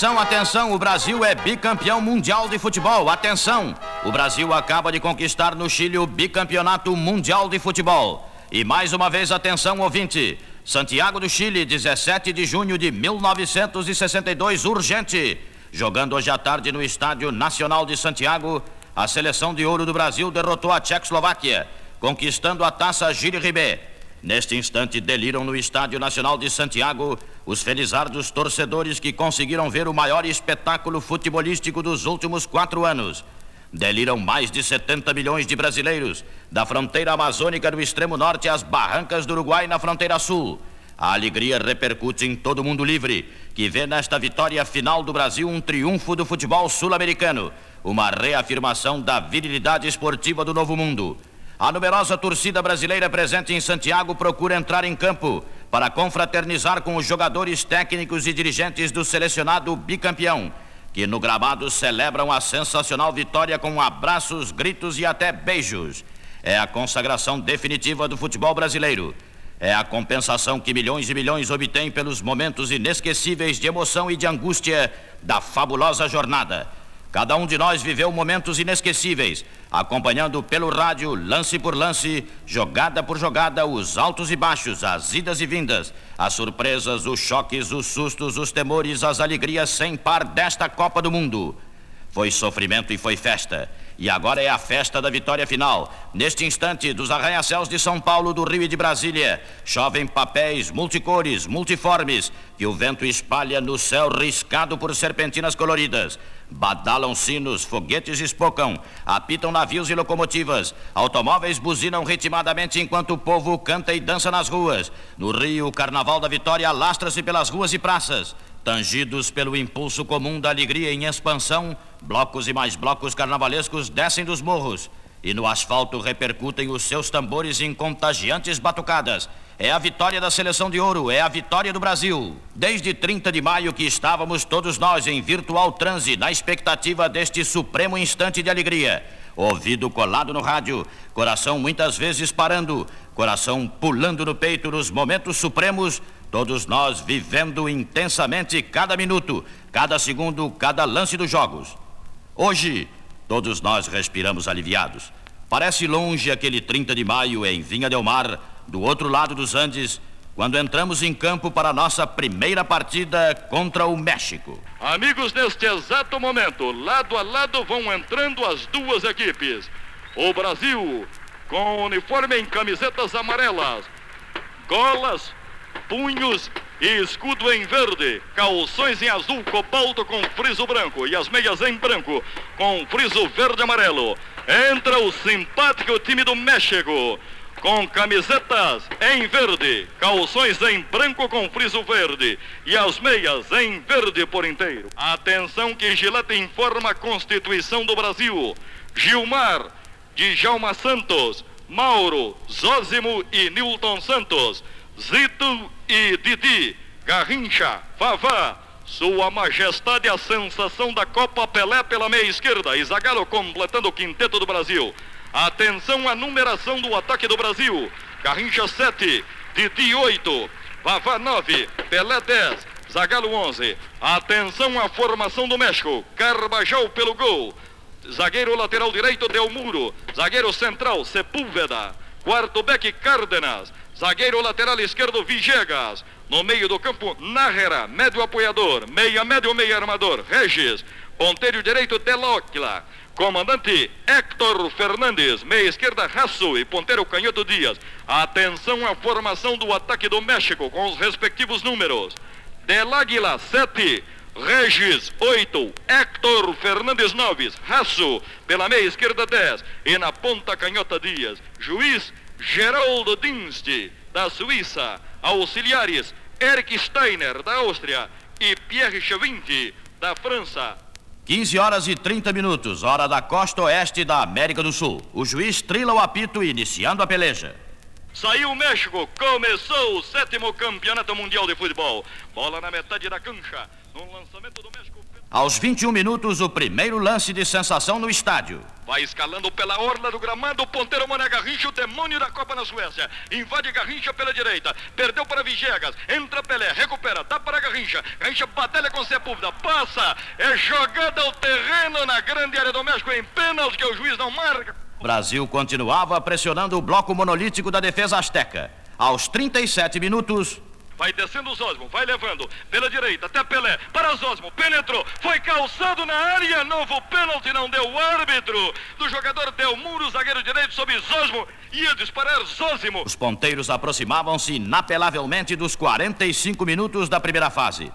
Atenção, atenção, o Brasil é bicampeão mundial de futebol. Atenção! O Brasil acaba de conquistar no Chile o bicampeonato mundial de futebol. E mais uma vez, atenção, ouvinte. Santiago do Chile, 17 de junho de 1962, urgente. Jogando hoje à tarde no Estádio Nacional de Santiago, a seleção de ouro do Brasil derrotou a Tchecoslováquia, conquistando a taça Gilles Ribet. Neste instante, deliram no Estádio Nacional de Santiago os felizardos torcedores que conseguiram ver o maior espetáculo futebolístico dos últimos quatro anos. Deliram mais de 70 milhões de brasileiros, da fronteira amazônica do extremo norte às barrancas do Uruguai na fronteira sul. A alegria repercute em todo mundo livre, que vê nesta vitória final do Brasil um triunfo do futebol sul-americano, uma reafirmação da virilidade esportiva do novo mundo. A numerosa torcida brasileira presente em Santiago procura entrar em campo para confraternizar com os jogadores técnicos e dirigentes do selecionado bicampeão, que no gramado celebram a sensacional vitória com abraços, gritos e até beijos. É a consagração definitiva do futebol brasileiro. É a compensação que milhões e milhões obtêm pelos momentos inesquecíveis de emoção e de angústia da fabulosa jornada. Cada um de nós viveu momentos inesquecíveis, acompanhando pelo rádio, lance por lance, jogada por jogada, os altos e baixos, as idas e vindas, as surpresas, os choques, os sustos, os temores, as alegrias sem par desta Copa do Mundo. Foi sofrimento e foi festa. E agora é a festa da vitória final. Neste instante, dos arranha-céus de São Paulo, do Rio e de Brasília, chovem papéis multicores, multiformes, que o vento espalha no céu riscado por serpentinas coloridas. Badalam sinos, foguetes espocam, apitam navios e locomotivas, automóveis buzinam ritmadamente enquanto o povo canta e dança nas ruas. No Rio, o Carnaval da Vitória alastra-se pelas ruas e praças. Tangidos pelo impulso comum da alegria em expansão, blocos e mais blocos carnavalescos descem dos morros e no asfalto repercutem os seus tambores em contagiantes batucadas. É a vitória da seleção de ouro, é a vitória do Brasil. Desde 30 de maio que estávamos todos nós em virtual transe na expectativa deste supremo instante de alegria. Ouvido colado no rádio, coração muitas vezes parando, coração pulando no peito nos momentos supremos Todos nós vivendo intensamente cada minuto, cada segundo, cada lance dos jogos. Hoje, todos nós respiramos aliviados. Parece longe aquele 30 de maio em Vinha Del Mar, do outro lado dos Andes, quando entramos em campo para a nossa primeira partida contra o México. Amigos, neste exato momento, lado a lado vão entrando as duas equipes. O Brasil, com uniforme em camisetas amarelas, golas punhos e escudo em verde, calções em azul cobalto com friso branco e as meias em branco com friso verde amarelo. Entra o simpático time do México com camisetas em verde, calções em branco com friso verde e as meias em verde por inteiro. Atenção que Gilete informa a Constituição do Brasil. Gilmar, Djalma Santos, Mauro, Zózimo e Nilton Santos Zito e Didi, Garrincha, Vavá, sua Majestade a sensação da Copa Pelé pela meia esquerda e Zagallo completando o quinteto do Brasil. Atenção à numeração do ataque do Brasil. Garrincha 7, Didi 8, Vavá 9, Pelé 10, Zagallo 11. Atenção à formação do México. Carbajal pelo gol. Zagueiro lateral direito, Del Muro. Zagueiro central, Sepúlveda. Quarto back, Cárdenas. Zagueiro lateral esquerdo, Vigegas. No meio do campo, Nájera, médio apoiador. Meia médio, meia armador, Regis. Ponteiro direito, Telocla. Comandante Héctor Fernandes, meia esquerda Raço e ponteiro Canhoto Dias. Atenção à formação do ataque do México com os respectivos números. Del Águila 7, Regis 8, Héctor Fernandes 9, Raço pela meia esquerda 10 e na ponta Canhota Dias. Juiz Geraldo Dinst, da Suíça, auxiliares Eric Steiner, da Áustria e Pierre Chavinti, da França. 15 horas e 30 minutos, hora da costa oeste da América do Sul. O juiz trila o apito iniciando a peleja. Saiu o México, começou o sétimo campeonato mundial de futebol. Bola na metade da cancha, no lançamento do México. Aos 21 minutos, o primeiro lance de sensação no estádio. Vai escalando pela orla do gramado, o ponteiro Mané Garrincha, o demônio da Copa na Suécia. Invade Garrincha pela direita, perdeu para Vigegas, entra Pelé, recupera, dá para Garrincha. Garrincha batalha com Sepúlveda, passa, é jogada ao terreno na grande área do México em pênalti que o juiz não marca. Brasil continuava pressionando o bloco monolítico da defesa asteca. Aos 37 minutos, Vai descendo o Zosmo, vai levando pela direita até Pelé. Para Zosmo, penetrou, foi calçado na área. Novo pênalti, não deu o árbitro. Do jogador deu muro, zagueiro direito sobre Zosmo. Ia disparar Zosimo. Os ponteiros aproximavam-se inapelavelmente dos 45 minutos da primeira fase.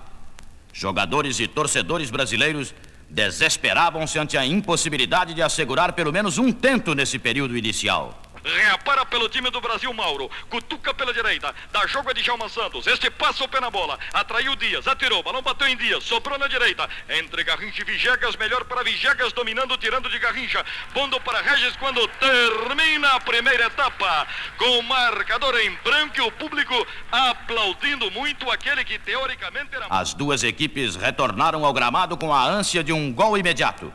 Jogadores e torcedores brasileiros desesperavam-se ante a impossibilidade de assegurar pelo menos um tento nesse período inicial. Reapara pelo time do Brasil, Mauro. Cutuca pela direita. Dá jogo a Djalma Santos. Este passa o pé na bola. Atraiu Dias. Atirou. Balão bateu em Dias. Sobrou na direita. Entre Garrincha e Vigegas. Melhor para Vigegas. Dominando, tirando de Garrincha. Pondo para Regis quando termina a primeira etapa. Com o marcador em branco e o público aplaudindo muito aquele que teoricamente era. As duas equipes retornaram ao gramado com a ânsia de um gol imediato.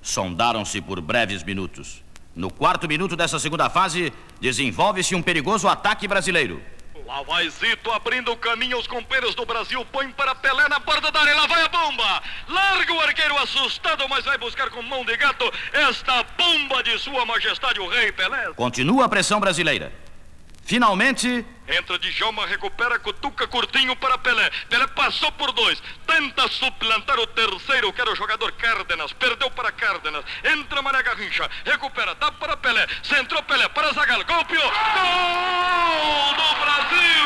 Sondaram-se por breves minutos. No quarto minuto dessa segunda fase, desenvolve-se um perigoso ataque brasileiro. Lá vai Zito abrindo o caminho aos companheiros do Brasil. Põe para Pelé na borda da área. Lá vai a bomba. Larga o arqueiro assustado, mas vai buscar com mão de gato esta bomba de Sua Majestade o Rei Pelé. Continua a pressão brasileira. Finalmente, Entra Djalma, recupera, cutuca curtinho para Pelé. Pelé passou por dois. Tenta suplantar o terceiro, que era o jogador Cárdenas. Perdeu para Cárdenas. Entra Mané Garrincha. Recupera, dá para Pelé. Centrou Pelé para Zagallo. Golpeou. Gol do Brasil!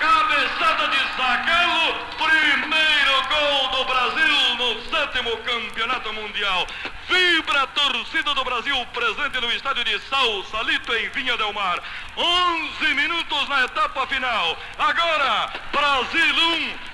Cabeçada de Zagallo. Primeiro gol do Brasil no sétimo campeonato mundial. Vibra a torcida do Brasil presente no estádio de Salsalito em Vinha Del Mar. 11 minutos na etapa final. Agora, Brasil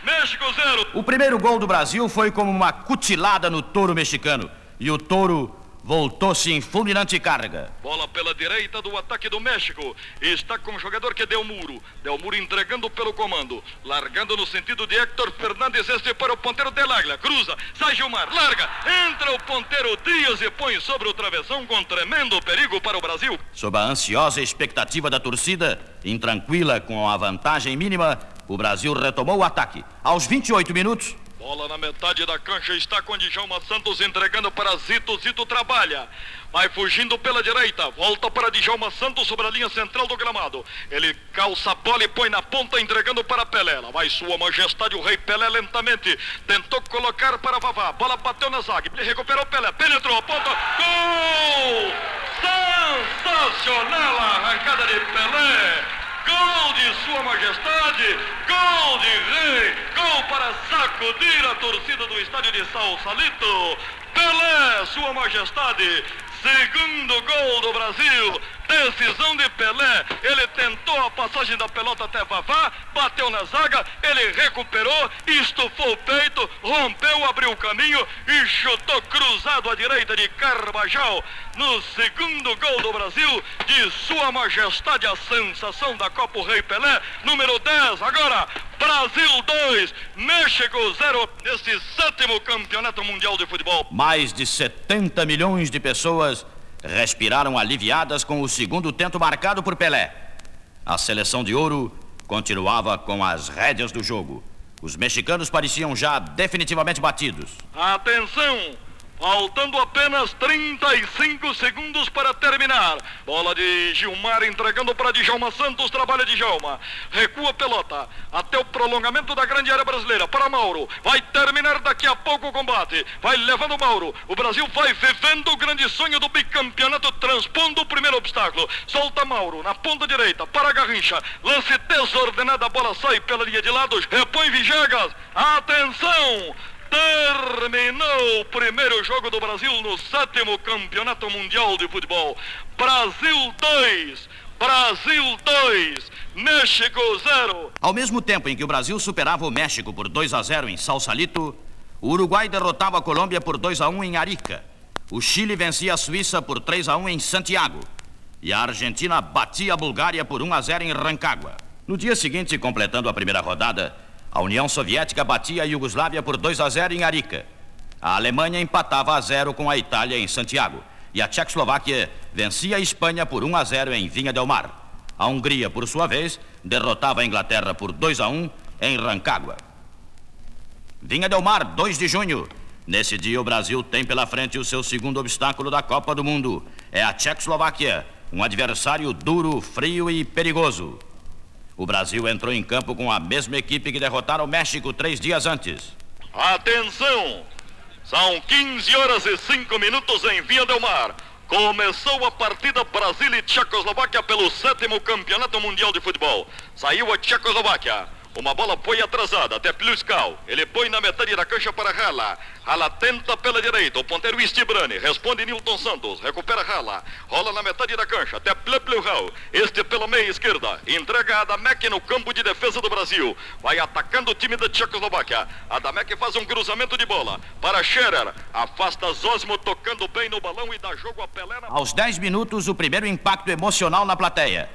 1, México 0. o primeiro gol do Brasil foi como uma cutilada no touro mexicano. E o touro voltou-se em fulminante carga. Bola pela direita do ataque do México. Está com o jogador que deu muro. Deu muro entregando pelo comando. Largando no sentido de Héctor Fernandes. Este para o ponteiro Delaglia. Cruza. Sai Gilmar. Larga. Entra o ponteiro Dias e põe sobre o travessão com tremendo perigo para o Brasil. Sob a ansiosa expectativa da torcida, intranquila com a vantagem mínima, o Brasil retomou o ataque. Aos 28 minutos, Bola na metade da cancha está com Djalma Santos entregando para Zito. Zito trabalha. Vai fugindo pela direita. Volta para Djalma Santos sobre a linha central do gramado. Ele calça a bola e põe na ponta entregando para Pelé. Lá vai sua majestade o rei Pelé lentamente. Tentou colocar para Vavá. Bola bateu na zaga. Ele recuperou Pelé. Penetrou a ponta. Gol! Sensacional a arrancada de Pelé. Gol de Sua Majestade, gol de rei, gol para sacudir a torcida do estádio de Salsalito. Pelé, Sua Majestade, segundo gol do Brasil, decisão de Pelé. Ele tentou a passagem da pelota até Vavá, bateu na zaga, ele recuperou, estufou o peito, rompeu, abriu o caminho e chutou cruzado à direita de Carvajal. No segundo gol do Brasil, de Sua Majestade, a sensação da Copa o Rei Pelé, número 10. Agora, Brasil 2, México 0, nesse sétimo campeonato mundial de futebol. mais de 70 milhões de pessoas respiraram aliviadas com o segundo tento marcado por Pelé. A seleção de ouro continuava com as rédeas do jogo. Os mexicanos pareciam já definitivamente batidos. Atenção! Faltando apenas 35 segundos para terminar. Bola de Gilmar entregando para Djalma Santos. Trabalha Djalma. Recua pelota. Até o prolongamento da grande área brasileira. Para Mauro. Vai terminar daqui a pouco o combate. Vai levando Mauro. O Brasil vai vivendo o grande sonho do bicampeonato. Transpondo o primeiro obstáculo. Solta Mauro na ponta direita. Para Garrincha. Lance desordenado. A bola sai pela linha de lados. Repõe Vigegas. Atenção! Terminou o primeiro jogo do Brasil no sétimo campeonato mundial de futebol. Brasil 2, Brasil 2, México 0. Ao mesmo tempo em que o Brasil superava o México por 2 a 0 em Salsalito, o Uruguai derrotava a Colômbia por 2 a 1 em Arica. O Chile vencia a Suíça por 3 a 1 em Santiago. E a Argentina batia a Bulgária por 1 a 0 em Rancagua. No dia seguinte, completando a primeira rodada, a União Soviética batia a Iugoslávia por 2 a 0 em Arica. A Alemanha empatava a zero com a Itália em Santiago. E a Tchecoslováquia vencia a Espanha por 1 a 0 em Vinha del Mar. A Hungria, por sua vez, derrotava a Inglaterra por 2 a 1 em Rancagua. Vinha del Mar, 2 de junho. Nesse dia, o Brasil tem pela frente o seu segundo obstáculo da Copa do Mundo. É a Tchecoslováquia, um adversário duro, frio e perigoso. O Brasil entrou em campo com a mesma equipe que derrotara o México três dias antes. Atenção! São 15 horas e 5 minutos em Via Del Mar. Começou a partida Brasil e Tchecoslováquia pelo sétimo campeonato mundial de futebol. Saiu a Tchecoslováquia. Uma bola foi atrasada até Pluskal. Ele põe na metade da cancha para Rala. Rala tenta pela direita. O ponteiro Stibrani. Responde Nilton Santos. Recupera Rala. Rola na metade da cancha até Plepluhal. Este pela meia esquerda. Entrega a Adamek no campo de defesa do Brasil. Vai atacando o time da Tchecoslováquia. Adamek faz um cruzamento de bola para Scherer. Afasta Zosmo tocando bem no balão e dá jogo a Pelé. Na... Aos 10 minutos, o primeiro impacto emocional na plateia.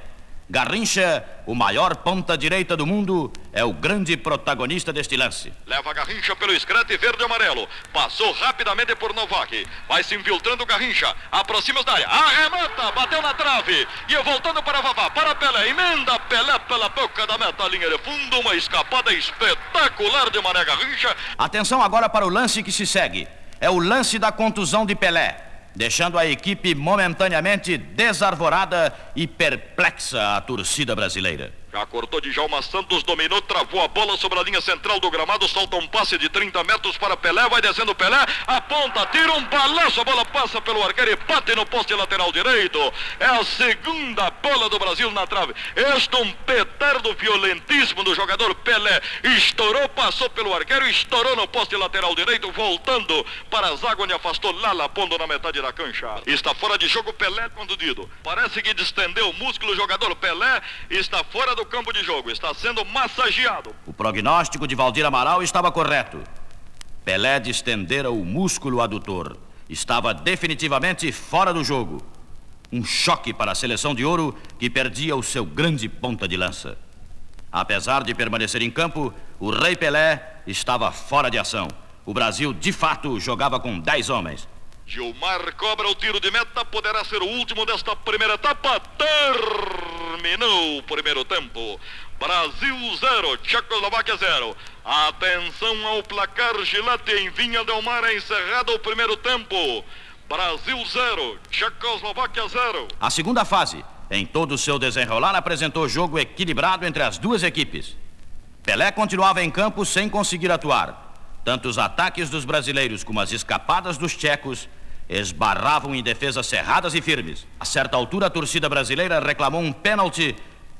Garrincha, o maior ponta-direita do mundo, é o grande protagonista deste lance. Leva Garrincha pelo escrete verde e amarelo. Passou rapidamente por Novak. Vai se infiltrando Garrincha. Aproxima da área. Arremata. Bateu na trave. E voltando para Vavá. Para Pelé. Emenda Pelé pela boca da meta. Linha de fundo. Uma escapada espetacular de Mané Garrincha. Atenção agora para o lance que se segue. É o lance da contusão de Pelé deixando a equipe momentaneamente desarvorada e perplexa a torcida brasileira. Já cortou de Jalma Santos, dominou, travou a bola sobre a linha central do gramado, solta um passe de 30 metros para Pelé, vai descendo Pelé, aponta, tira um balanço, a bola passa pelo arqueiro e bate no poste lateral direito. É a segunda bola do Brasil na trave. Este um petardo violentíssimo do jogador Pelé. Estourou, passou pelo arqueiro, estourou no poste lateral direito, voltando para a zaga onde afastou Lala, pondo na metade da cancha. Está fora de jogo Pelé conduzido. Parece que distendeu o músculo o jogador Pelé, está fora do campo de jogo, está sendo massageado. O prognóstico de Valdir Amaral estava correto. Pelé distendera o músculo adutor. Estava definitivamente fora do jogo. Um choque para a seleção de ouro que perdia o seu grande ponta de lança. Apesar de permanecer em campo, o Rei Pelé estava fora de ação. O Brasil, de fato, jogava com 10 homens. Gilmar cobra o tiro de meta, poderá ser o último desta primeira etapa. Terminou o primeiro tempo. Brasil 0, Tchecoslováquia 0. Atenção ao placar Gilete em Vinha Del Mar, encerrado o primeiro tempo. Brasil 0, Tchecoslováquia 0. A segunda fase, em todo o seu desenrolar, apresentou jogo equilibrado entre as duas equipes. Pelé continuava em campo sem conseguir atuar. Tanto os ataques dos brasileiros como as escapadas dos tchecos esbarravam em defesas cerradas e firmes. A certa altura, a torcida brasileira reclamou um pênalti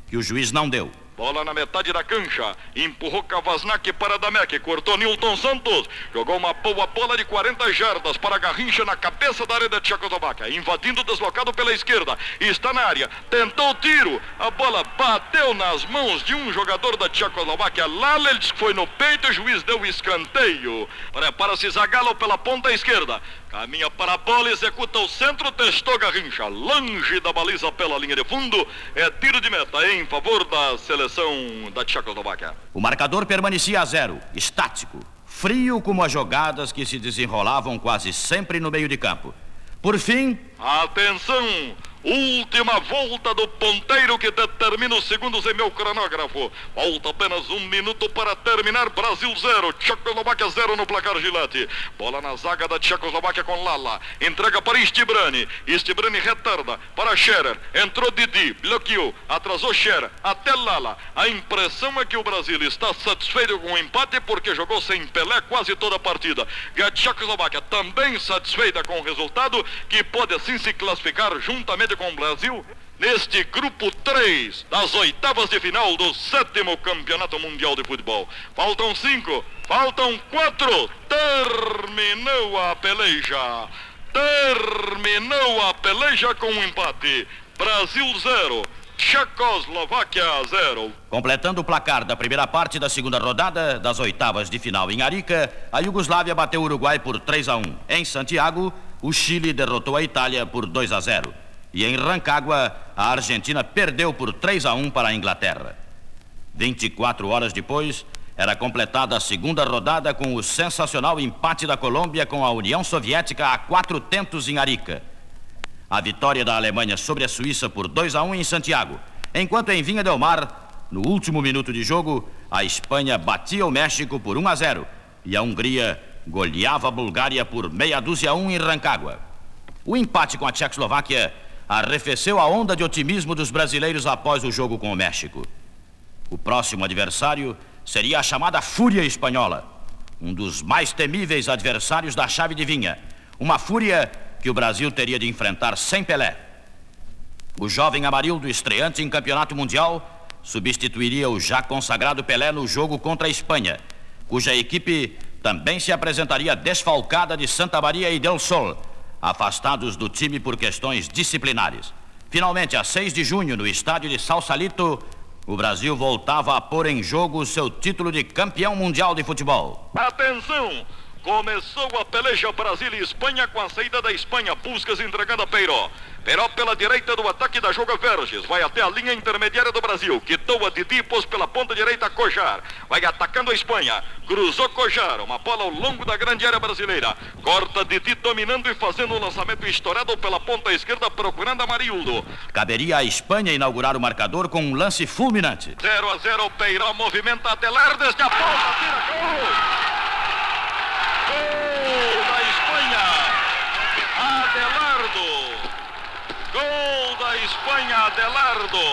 que o juiz não deu. Bola na metade da cancha. Empurrou Kavasnak para Damek. Cortou Nilton Santos. Jogou uma boa bola de 40 jardas para Garrincha na cabeça da área da Tchecoslováquia. Invadindo deslocado pela esquerda. Está na área. Tentou o tiro. A bola bateu nas mãos de um jogador da Tchecoslováquia. Lalels foi no peito. O juiz deu o escanteio. Prepara-se Zagalo pela ponta esquerda. A bola, executa o centro, testou Garrincha, longe da baliza pela linha de fundo. É tiro de meta em favor da seleção da Tchecoslováquia. O marcador permanecia a zero, estático, frio como as jogadas que se desenrolavam quase sempre no meio de campo. Por fim. Atenção! Última volta do ponteiro que determina os segundos em meu cronógrafo. Falta apenas um minuto para terminar. Brasil 0, Tchecoslováquia 0 no placar Gilete. Bola na zaga da Tchecoslováquia com Lala. Entrega para Stibrani. Stibrani retarda para Scherer. Entrou Didi, bloqueou, atrasou Scherer. Até Lala. A impressão é que o Brasil está satisfeito com o empate porque jogou sem Pelé quase toda a partida. E a Tchecoslováquia também satisfeita com o resultado que pode assim se classificar juntamente com o Brasil neste grupo 3 das oitavas de final do sétimo Campeonato Mundial de Futebol. Faltam cinco, faltam quatro. Terminou a peleja. Terminou a peleja com um empate. Brasil 0. Tchecoslováquia 0. Completando o placar da primeira parte da segunda rodada das oitavas de final em Arica, a Iugoslávia bateu o Uruguai por 3 a 1. Em Santiago, o Chile derrotou a Itália por 2 a 0. E em Rancagua, a Argentina perdeu por 3 a 1 para a Inglaterra. 24 horas depois, era completada a segunda rodada com o sensacional empate da Colômbia com a União Soviética a quatro tentos em Arica. A vitória da Alemanha sobre a Suíça por 2 a 1 em Santiago, enquanto em Vinha del Mar, no último minuto de jogo, a Espanha batia o México por 1 a 0 e a Hungria goleava a Bulgária por meia dúzia a 1 em Rancagua. O empate com a Tchecoslováquia arrefeceu a onda de otimismo dos brasileiros após o jogo com o México. O próximo adversário seria a chamada Fúria Espanhola, um dos mais temíveis adversários da chave de vinha. Uma fúria que o Brasil teria de enfrentar sem Pelé. O jovem Amarildo, estreante em campeonato mundial, substituiria o já consagrado Pelé no jogo contra a Espanha, cuja equipe também se apresentaria desfalcada de Santa Maria e Del Sol, afastados do time por questões disciplinares. Finalmente, a 6 de junho, no estádio de Salsalito, o Brasil voltava a pôr em jogo seu título de campeão mundial de futebol. Atenção! Começou a peleja Brasil e Espanha com a saída da Espanha. Puscas entregando a Peiró. Peiró pela direita do ataque da Joga Verges. Vai até a linha intermediária do Brasil. Quitou a Didi pôs pela ponta direita Cojar. Vai atacando a Espanha. Cruzou Cojar. Uma bola ao longo da grande área brasileira. Corta Didi dominando e fazendo o um lançamento estourado pela ponta esquerda procurando Amarildo. Caberia à Espanha inaugurar o marcador com um lance fulminante. 0 a 0 Peiró movimenta a telar desde a ponta. Tira gol. Gol da Espanha. Adelardo. Gol da Espanha, Adelardo.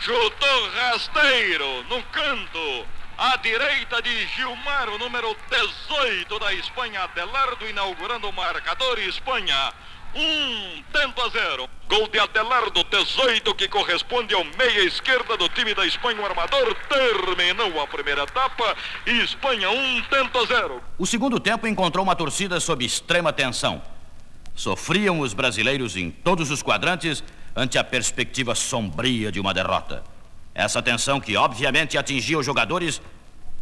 Chutou rasteiro no canto. À direita de Gilmar, o número 18 da Espanha, Adelardo, inaugurando o marcador Espanha um tento a zero. Gol de Adelardo 18, que corresponde ao meia esquerda do time da Espanha. O armador terminou a primeira etapa e Espanha um tento a zero. O segundo tempo encontrou uma torcida sob extrema tensão. Sofriam os brasileiros em todos os quadrantes ante a perspectiva sombria de uma derrota. Essa tensão, que obviamente atingia os jogadores,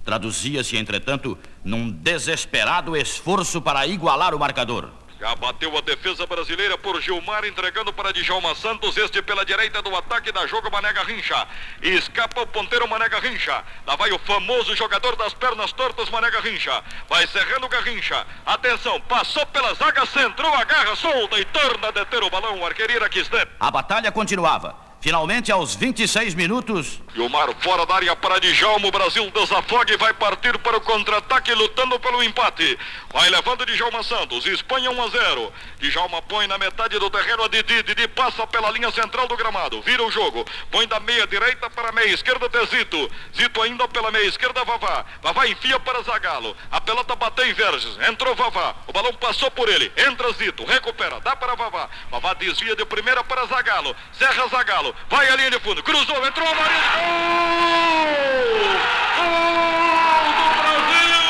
traduzia-se, entretanto, num desesperado esforço para igualar o marcador. Já bateu a defesa brasileira por Gilmar, entregando para Djalma Santos. Este pela direita do ataque da jogo Mané Garrincha. Escapa o ponteiro Mané Garrincha. Lá vai o famoso jogador das pernas tortas Mané Garrincha. Vai cerrando Garrincha. Atenção, passou pela zaga, centrou, agarra, solta e torna a deter o balão. O arqueiro Iraquistep. A batalha continuava. Finalmente, aos 26 minutos. Gilmar fora da área para Djalma. O Brasil desafoga e vai partir para o contra-ataque, lutando pelo empate. Vai levando Djalma Santos. Espanha 1 a 0. Djalma põe na metade do terreno a Didi. Didi passa pela linha central do gramado. Vira o jogo. Põe da meia direita para a meia esquerda até Zito. Zito ainda pela meia esquerda, Vavá. Vavá enfia para Zagalo. A pelota bateu em Verges. Entrou Vavá. O balão passou por ele. Entra Zito. Recupera. Dá para Vavá. Vavá desvia de primeira para Zagalo. Serra Zagalo vai a linha de fundo, cruzou, entrou a Maria. Brasil!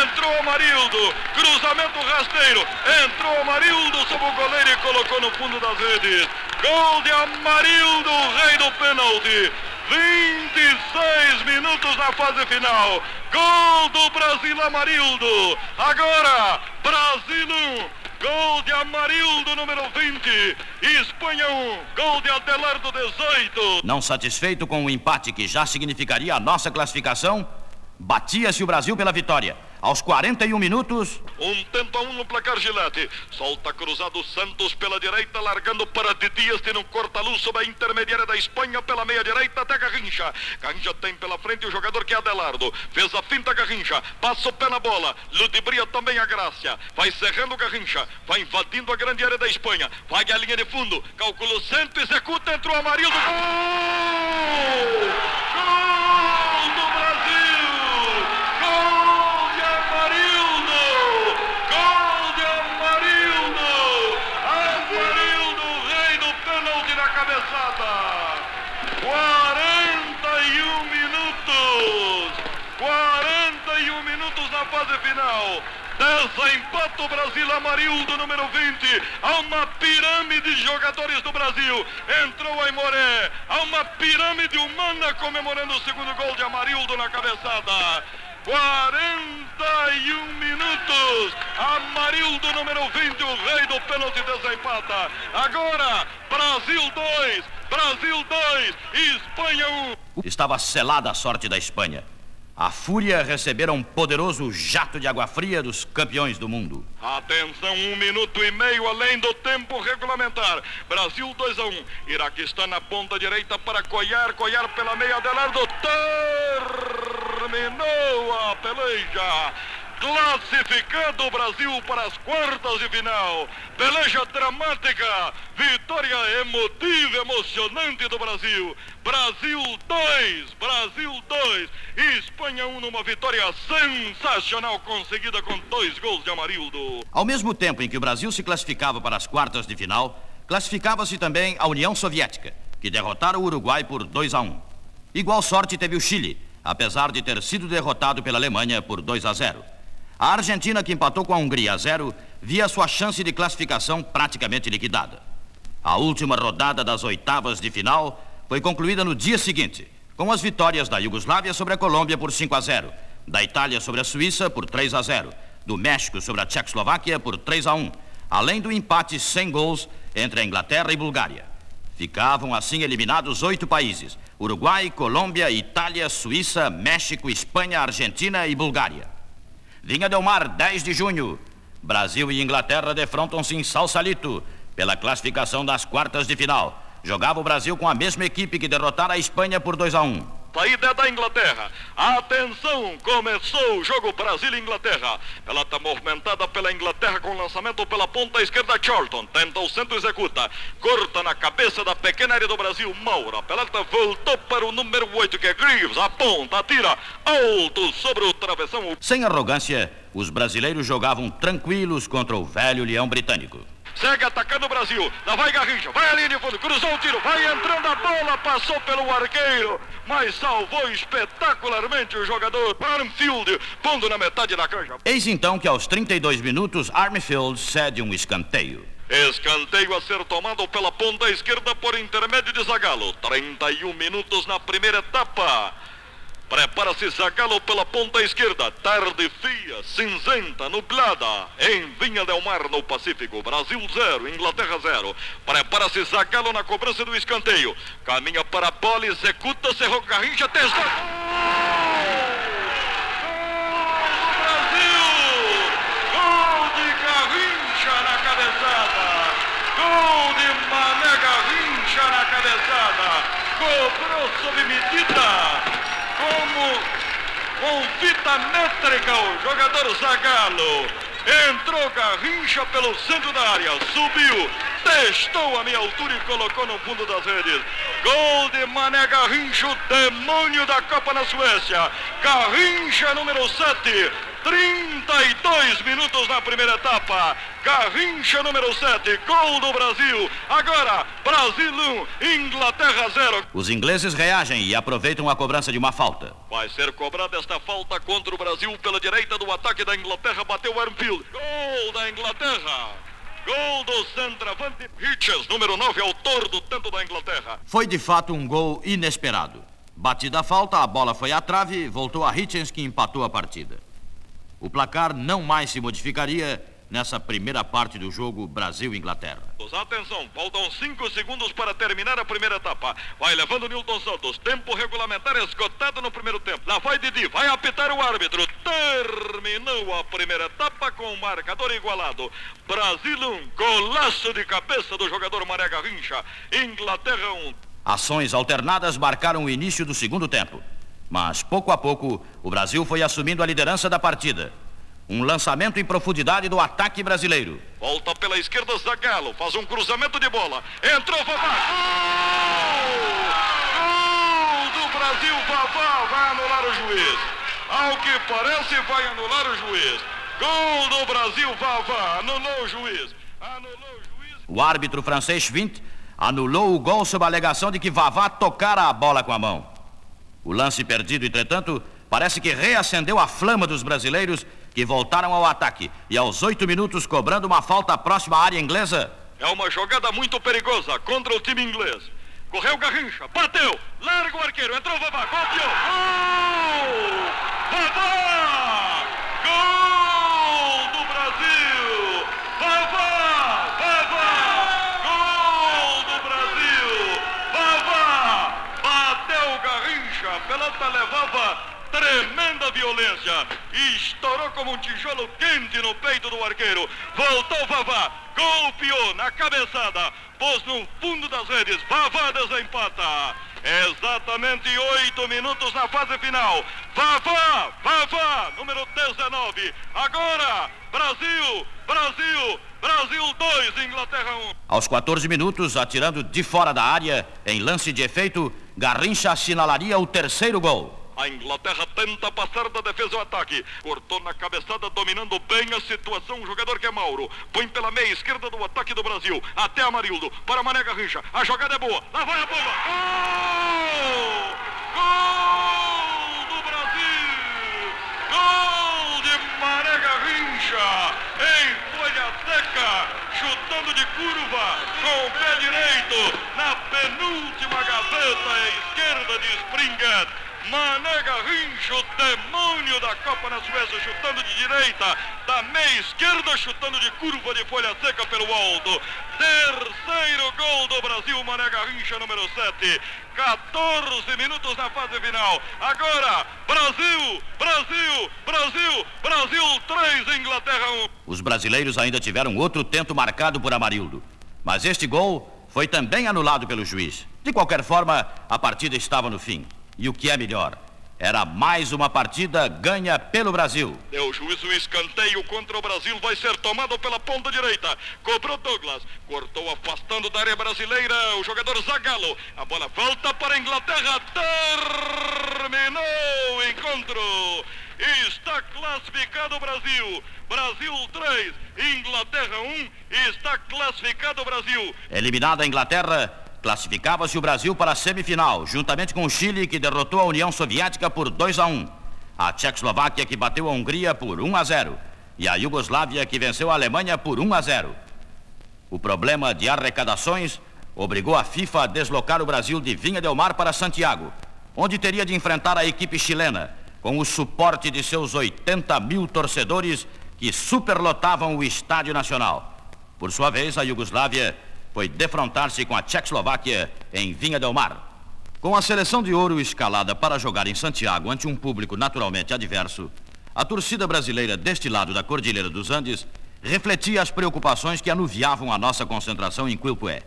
Empata Marildo! Cruzamento entrou rasteiro, entrou Marildo sob o goleiro e colocou no fundo das redes. Gol de Amarildo, rei do pênalti. 26 minutos na fase final. Gol do Brasil Amarildo. Agora, Brasil 1. Gol de Amarildo, número 20. Espanha 1. Gol de Adelardo, 18. Não satisfeito com o empate que já significaria a nossa classificação, batia-se o Brasil pela vitória. Aos 41 minutos. Um tento a um no placar Gilete. Solta cruzado Santos pela direita, largando para Didias. Tem um corta-luz sobre a intermediária da Espanha pela meia direita até Garrincha. Garrincha tem pela frente o jogador que é Adelardo. Fez a finta Garrincha. Passa o pé na bola. Ludibria também a Grácia. Vai cerrando Garrincha. Vai invadindo a grande área da Espanha. Vai à linha de fundo. Calculou centro, executa, entrou Amarildo. Gol! Gol fase final! Desempata o Brasil, Amarildo, número 20. Há uma pirâmide de jogadores do Brasil. Entrou Aimoré. Há uma pirâmide humana comemorando o segundo gol de Amarildo na cabeçada. 41 minutos. Amarildo, número 20, o rei do pênalti desempata. Agora, Brasil 2, Brasil 2, Espanha 1. Estava selada a sorte da Espanha. A Fúria recebera um poderoso jato de água fria dos campeões do mundo. Atenção, um minuto e meio além do tempo regulamentar. Brasil 2 a 1. Um. Iraque está na ponta direita para coiar, coiar pela meia. Adelardo terminou a peleja classificando o Brasil para as quartas de final. Peleja dramática, vitória emotiva, emocionante do Brasil. Brasil 2, Brasil 2, Espanha 1 numa vitória sensacional conseguida com dois gols de Amarildo. Ao mesmo tempo em que o Brasil se classificava para as quartas de final, classificava-se também a União Soviética, que derrotara o Uruguai por 2 a 1. Igual sorte teve o Chile, apesar de ter sido derrotado pela Alemanha por 2 a 0. A Argentina, que empatou com a Hungria a zero, via sua chance de classificação praticamente liquidada. A última rodada das oitavas de final foi concluída no dia seguinte, com as vitórias da Iugoslávia sobre a Colômbia por 5 a 0, da Itália sobre a Suíça por 3 a 0, do México sobre a Tchecoslováquia por 3 a 1, além do empate sem gols entre a Inglaterra e Bulgária. Ficavam assim eliminados oito países: Uruguai, Colômbia, Itália, Suíça, México, Espanha, Argentina e Bulgária. Vinha Del Mar, 10 de junho. Brasil e Inglaterra defrontam-se em Salsalito pela classificação das quartas de final. Jogava o Brasil com a mesma equipe que derrotara a Espanha por 2 a 1. Saída da Inglaterra. Atenção, começou o jogo Brasil Inglaterra. Ela está movimentada pela Inglaterra com lançamento pela ponta esquerda Charlton. Tenta o centro, executa. Corta na cabeça da pequena área do Brasil, Maura. A pelota voltou para o número 8, que é Greaves. Aponta, atira alto sobre o travessão. Sem arrogância, os brasileiros jogavam tranquilos contra o velho leão britânico. Segue atacando o Brasil. Lá vai Garrincha. Vai a linha de fundo. Cruzou o tiro. Vai entrando a bola. Passou pelo arqueiro. Mas salvou espetacularmente o jogador Armfield. Pondo na metade da cancha. Eis então que aos 32 minutos Armfield cede um escanteio. Escanteio a ser tomado pela ponta esquerda por intermédio de Zagalo. 31 minutos na primeira etapa. Prepara-se Zagallo pela ponta esquerda. Tarde fria, cinzenta, nublada. Em Vinha Del Mar, no Pacífico. Brasil 0, Inglaterra 0. Prepara-se Zagallo na cobrança do escanteio. Caminha para a bola, executa, cerrou Garrincha, testa. Gol de Garrincha na cabeçada. Gol de Mané Garrincha na cabeçada. Cobrou sob medida como com fita métrica o jogador Zagallo. Entrou Garrincha pelo centro da área, subiu, testou a minha altura e colocou no fundo das redes. Gol de Mané Garrincha, o demônio da Copa na Suécia. Garrincha número 7, 32 minutos na primeira etapa. Garrincha número 7, gol do Brasil. Agora, Brasil 1, Inglaterra 0. Os ingleses reagem e aproveitam a cobrança de uma falta. Vai ser cobrada esta falta contra o Brasil pela direita do ataque da Inglaterra. Bateu Armfield. Gol da Inglaterra. Gol do centroavante Hitches, número 9, autor do tanto da Inglaterra. Foi de fato um gol inesperado. Batida a falta, a bola foi à trave, voltou a Hitchens que empatou a partida. O placar não mais se modificaria nessa primeira parte do jogo Brasil-Inglaterra. Atenção, faltam cinco segundos para terminar a primeira etapa. Vai levando Nilton Santos. Tempo regulamentar esgotado no primeiro tempo. Lá vai Didi, vai apitar o árbitro. Terminou a primeira etapa com o marcador igualado. Brasil 1, um, golaço de cabeça do jogador Maré Garrincha. Inglaterra 1. Um. Ações alternadas marcaram o início do segundo tempo. Mas, pouco a pouco, o Brasil foi assumindo a liderança da partida. Um lançamento em profundidade do ataque brasileiro. Volta pela esquerda Zagallo, faz um cruzamento de bola. Entrou Vavá. Gol! Gol do Brasil, Vavá vai anular o juiz. Ao que parece, vai anular o juiz. Gol do Brasil, Vavá anulou o juiz. Anulou o juiz. O árbitro francês Schwint anulou o gol sob a alegação de que Vavá tocara a bola com a mão. O lance perdido, entretanto, parece que reacendeu a flama dos brasileiros que voltaram ao ataque e aos oito minutos cobrando uma falta próxima à área inglesa. É uma jogada muito perigosa contra o time inglês. Correu Garrincha, bateu, larga o arqueiro, entrou Vavá, golpeou. Gol! Vavá! Gol do Brasil! Vavá! Vavá! Gol do Brasil! Vavá! Bateu Garrincha, pelota levava tremenda violência. Estourou como um tijolo quente no peito do arqueiro. Voltou Vavá, golpeou na cabeçada, pôs no fundo das redes. Vavá desempata. Exatamente oito minutos na fase final. Vavá, Vavá, número 19. Agora, Brasil, Brasil, Brasil 2, Inglaterra 1. Aos 14 minutos, atirando de fora da área, em lance de efeito, Garrincha assinalaria o terceiro gol. A Inglaterra tenta passar da defesa ao ataque. Cortou na cabeçada, dominando bem a situação. O jogador que é Mauro. Põe pela meia esquerda do ataque do Brasil. Até Amarildo. Para Mané Garrincha. A jogada é boa. Lá vai a bola. Gol! Gol do Brasil! Gol de Mané Garrincha. Em folha seca. Chutando de curva. Com o pé direito. Na penúltima gaveta esquerda de Springer. Mané Garrincha, o demônio da Copa na Suécia, chutando de direita, da meia esquerda, chutando de curva de folha seca pelo alto. Terceiro gol do Brasil, Mané Garrincha, número 7. 14 minutos na fase final. Agora, Brasil, Brasil, Brasil, Brasil 3, Inglaterra 1. Os brasileiros ainda tiveram outro tento marcado por Amarildo. Mas este gol foi também anulado pelo juiz. De qualquer forma, a partida estava no fim. E o que é melhor, era mais uma partida ganha pelo Brasil. Deu juiz o escanteio contra o Brasil, vai ser tomado pela ponta direita. Cobrou Douglas, cortou afastando da área brasileira o jogador Zagallo. A bola volta para a Inglaterra, terminou o encontro. Está classificado o Brasil. Brasil 3, Inglaterra 1. Está classificado o Brasil. Eliminada a Inglaterra, Classificava-se o Brasil para a semifinal, juntamente com o Chile, que derrotou a União Soviética por 2 a 1, a Tchecoslováquia, que bateu a Hungria por 1 a 0, e a Iugoslávia, que venceu a Alemanha por 1 a 0. O problema de arrecadações obrigou a FIFA a deslocar o Brasil de Vinha del Mar para Santiago, onde teria de enfrentar a equipe chilena, com o suporte de seus 80 mil torcedores que superlotavam o Estádio Nacional. Por sua vez, a Iugoslávia foi defrontar-se com a Tchecoslováquia em Vinha del Mar. Com a seleção de ouro escalada para jogar em Santiago ante um público naturalmente adverso, a torcida brasileira deste lado da Cordilheira dos Andes refletia as preocupações que anuviavam a nossa concentração em Quilpué.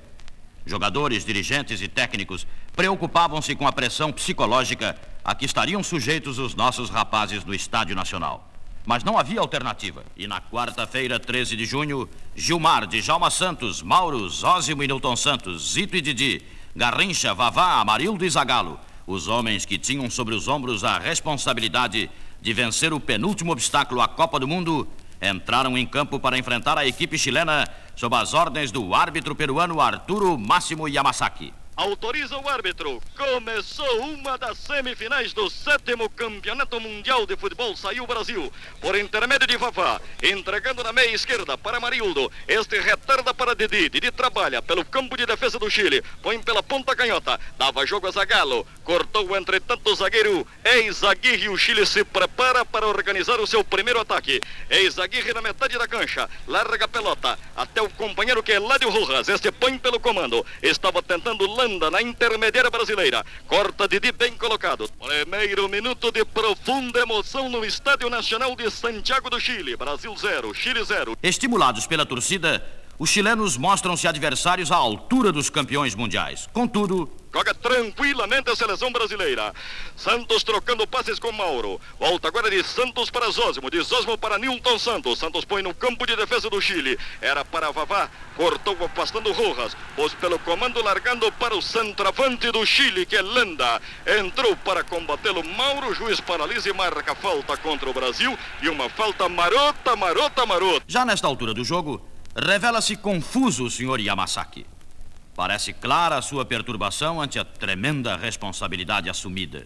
Jogadores, dirigentes e técnicos preocupavam-se com a pressão psicológica a que estariam sujeitos os nossos rapazes no Estádio Nacional. Mas não havia alternativa. E na quarta-feira, 13 de junho, Gilmar, Djalma Santos, Mauro, Zózimo e Newton Santos, Zito e Didi, Garrincha, Vavá, Amarildo e Zagalo, os homens que tinham sobre os ombros a responsabilidade de vencer o penúltimo obstáculo à Copa do Mundo, entraram em campo para enfrentar a equipe chilena sob as ordens do árbitro peruano Arturo Máximo Yamasaki. Autoriza o árbitro. Começou uma das semifinais do sétimo Campeonato Mundial de Futebol. Saiu o Brasil por intermédio de Vavá, entregando na meia esquerda para Marildo. Este retarda para Didi. Didi trabalha pelo campo de defesa do Chile. Põe pela ponta canhota. Dava jogo a Zagalo. Cortou, entretanto, o zagueiro Ex Aguirre. O Chile se prepara para organizar o seu primeiro ataque. Ex Aguirre na metade da cancha. Larga a pelota até o companheiro que é Ládio Rojas. Este põe pelo comando. Estava tentando lançar na intermediária brasileira. Corta Didi bem colocado. Primeiro minuto de profunda emoção no Estádio Nacional de Santiago do Chile. Brasil 0, Chile 0. Estimulados pela torcida, os chilenos mostram-se adversários à altura dos campeões mundiais. Contudo, Joga tranquilamente a seleção brasileira. Santos trocando passes com Mauro. Volta agora de Santos para Zósimo. De Zósimo para Nilton Santos. Santos põe no campo de defesa do Chile. Era para Vavá. Cortou afastando Rojas. Pôs pelo comando largando para o centroavante do Chile, que é Lenda. Entrou para combatê-lo Mauro. Juiz paralisa e marca falta contra o Brasil. E uma falta marota, marota, marota. Já nesta altura do jogo, revela-se confuso o senhor Yamasaki. Parece clara a sua perturbação ante a tremenda responsabilidade assumida.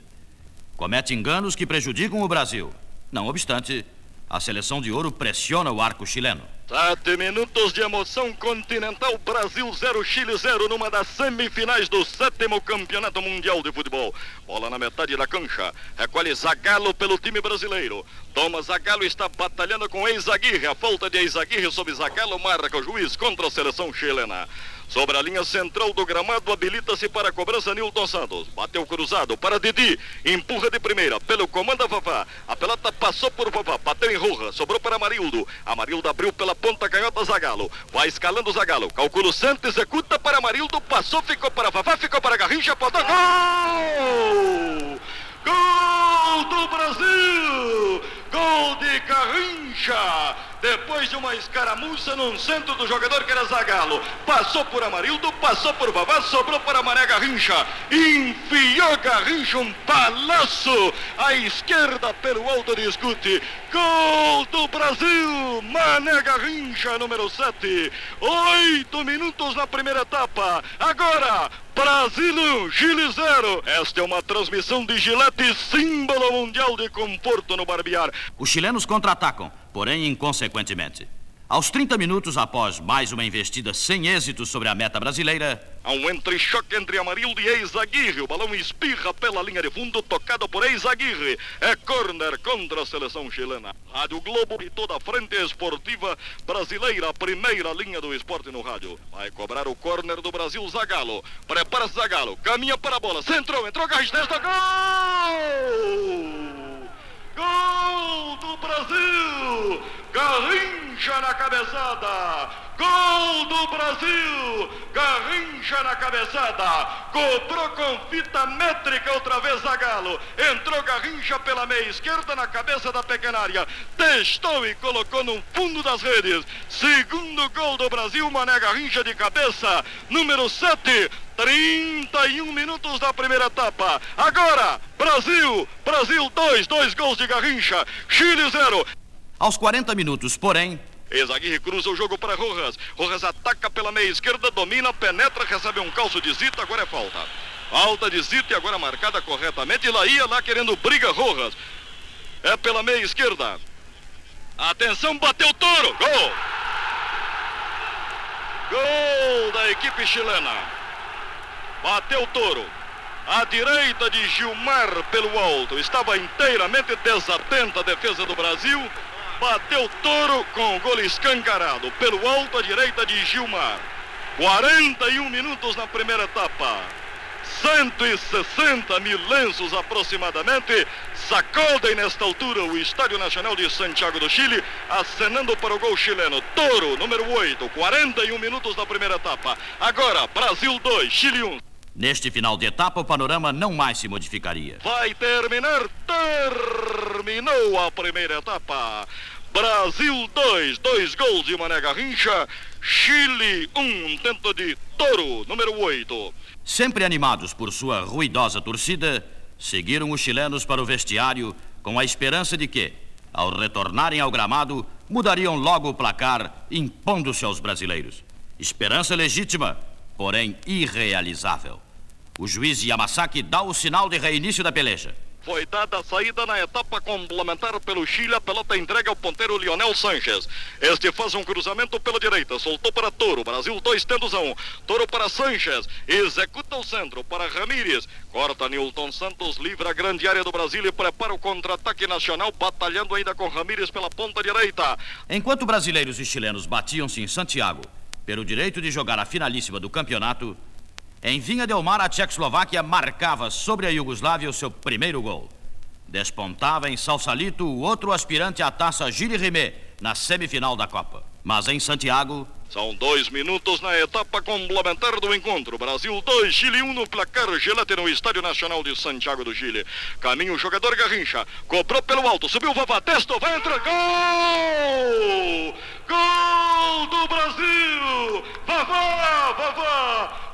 Comete enganos que prejudicam o Brasil. Não obstante, a seleção de ouro pressiona o arco chileno. Sete minutos de emoção continental, Brasil 0, Chile 0, numa das semifinais do sétimo Campeonato Mundial de Futebol. Bola na metade da cancha, recolhe Zagallo pelo time brasileiro. Thomas Zagallo está batalhando com ex-Aguirre, a falta de ex-Aguirre sobre Zagallo marca o juiz contra a seleção chilena. Sobre a linha central do gramado, habilita-se para a cobrança Nilton Santos. Bateu cruzado para Didi. Empurra de primeira pelo comando Vavá. A pelota passou por Vavá. Bateu em Rurra. Sobrou para Amarildo. Amarildo abriu pela ponta canhota Zagalo. Vai escalando Zagalo. Calcula o centro, executa para Amarildo. Passou, ficou para Vavá. Ficou para Garrincha. Podou. Gol! Gol do Brasil! Gol de Garrincha! Depois de uma escaramuça no centro do jogador que era Zagalo. Passou por Amarildo, passou por Vavá, sobrou para Mané Garrincha. Enfiou Garrincha um balaço à esquerda pelo alto de escute. Gol do Brasil! Mané Garrincha, número 7. Oito minutos na primeira etapa. Agora, Brasil 1, Chile 0. Esta é uma transmissão de Gillette, símbolo mundial de conforto no barbear. Os chilenos contra-atacam, porém inconsequentemente. Aos 30 minutos após mais uma investida sem êxito sobre a meta brasileira, Há um entre-choque entre Amarildo e ex-Aguirre. O balão espirra pela linha de fundo, tocado por ex-Aguirre. É corner contra a seleção chilena. Rádio Globo e toda a frente esportiva brasileira, primeira linha do esporte no rádio. Vai cobrar o corner do Brasil, Zagalo. Prepara-se, Zagalo. Caminha para a bola. Centrou, entrou, Garrincha, gol! Gol do Brasil! Garrincha na cabeçada! Gol do Brasil! Garrincha na cabeçada! Cobrou com fita métrica outra vez Zagalo. Entrou Garrincha pela meia esquerda na cabeça da pequena área. Testou e colocou no fundo das redes. Segundo gol do Brasil, Mané Garrincha de cabeça. Número 7. 31 minutos da primeira etapa. Agora, Brasil, Brasil 2, dois gols de Garrincha, Chile 0. Aos 40 minutos, porém, Ex-Aguirre cruza o jogo para Rojas. Rojas ataca pela meia esquerda, domina, penetra, recebe um calço de Zita, agora é falta. Falta de Zita e agora marcada corretamente. Lá ia lá querendo briga Rojas. É pela meia esquerda. Atenção, bateu touro. Gol! Gol da equipe chilena. Bateu touro. À direita de Gilmar pelo alto. Estava inteiramente desatenta a defesa do Brasil. Bateu touro com o gol escancarado. Pelo alto à direita de Gilmar. 41 minutos na primeira etapa. 160 mil lenços aproximadamente sacodem nesta altura o Estádio Nacional de Santiago do Chile, acenando para o gol chileno. Toro, número 8, 41 minutos da primeira etapa. Agora, Brasil 2, Chile 1. Neste final de etapa, o panorama não mais se modificaria. Vai terminar, terminou a primeira etapa. Brasil 2, dois gols de Mané Garrincha. Chile 1, um tento de Toro, número 8. Sempre animados por sua ruidosa torcida, seguiram os chilenos para o vestiário com a esperança de que, ao retornarem ao gramado, mudariam logo o placar, impondo-se aos brasileiros. Esperança legítima, porém irrealizável. O juiz Yamasaki dá o sinal de reinício da peleja. Foi dada a saída na etapa complementar pelo Chile. A pelota entrega ao ponteiro Lionel Sanches. Este faz um cruzamento pela direita. Soltou para Toro. Brasil 2 tendos a 1. Um. Toro para Sanches. Executa o centro para Ramírez. Corta Nilton Santos. Livra a grande área do Brasil e prepara o contra-ataque nacional. Batalhando ainda com Ramírez pela ponta direita. Enquanto brasileiros e chilenos batiam-se em Santiago pelo direito de jogar a finalíssima do campeonato, em Vinha Del Mar, a Tchecoslováquia marcava sobre a Iugoslávia o seu primeiro gol. Despontava em Salsalito o outro aspirante à taça Gilles Rimet na semifinal da Copa. Mas em Santiago, São dois minutos na etapa complementar do encontro. Brasil 2, Chile 1 um no placar gelate no Estádio Nacional de Santiago do Chile. Caminho o jogador Garrincha. Cobrou pelo alto, subiu o Vavá, testou, vai entrar. Gol! Gol do Brasil!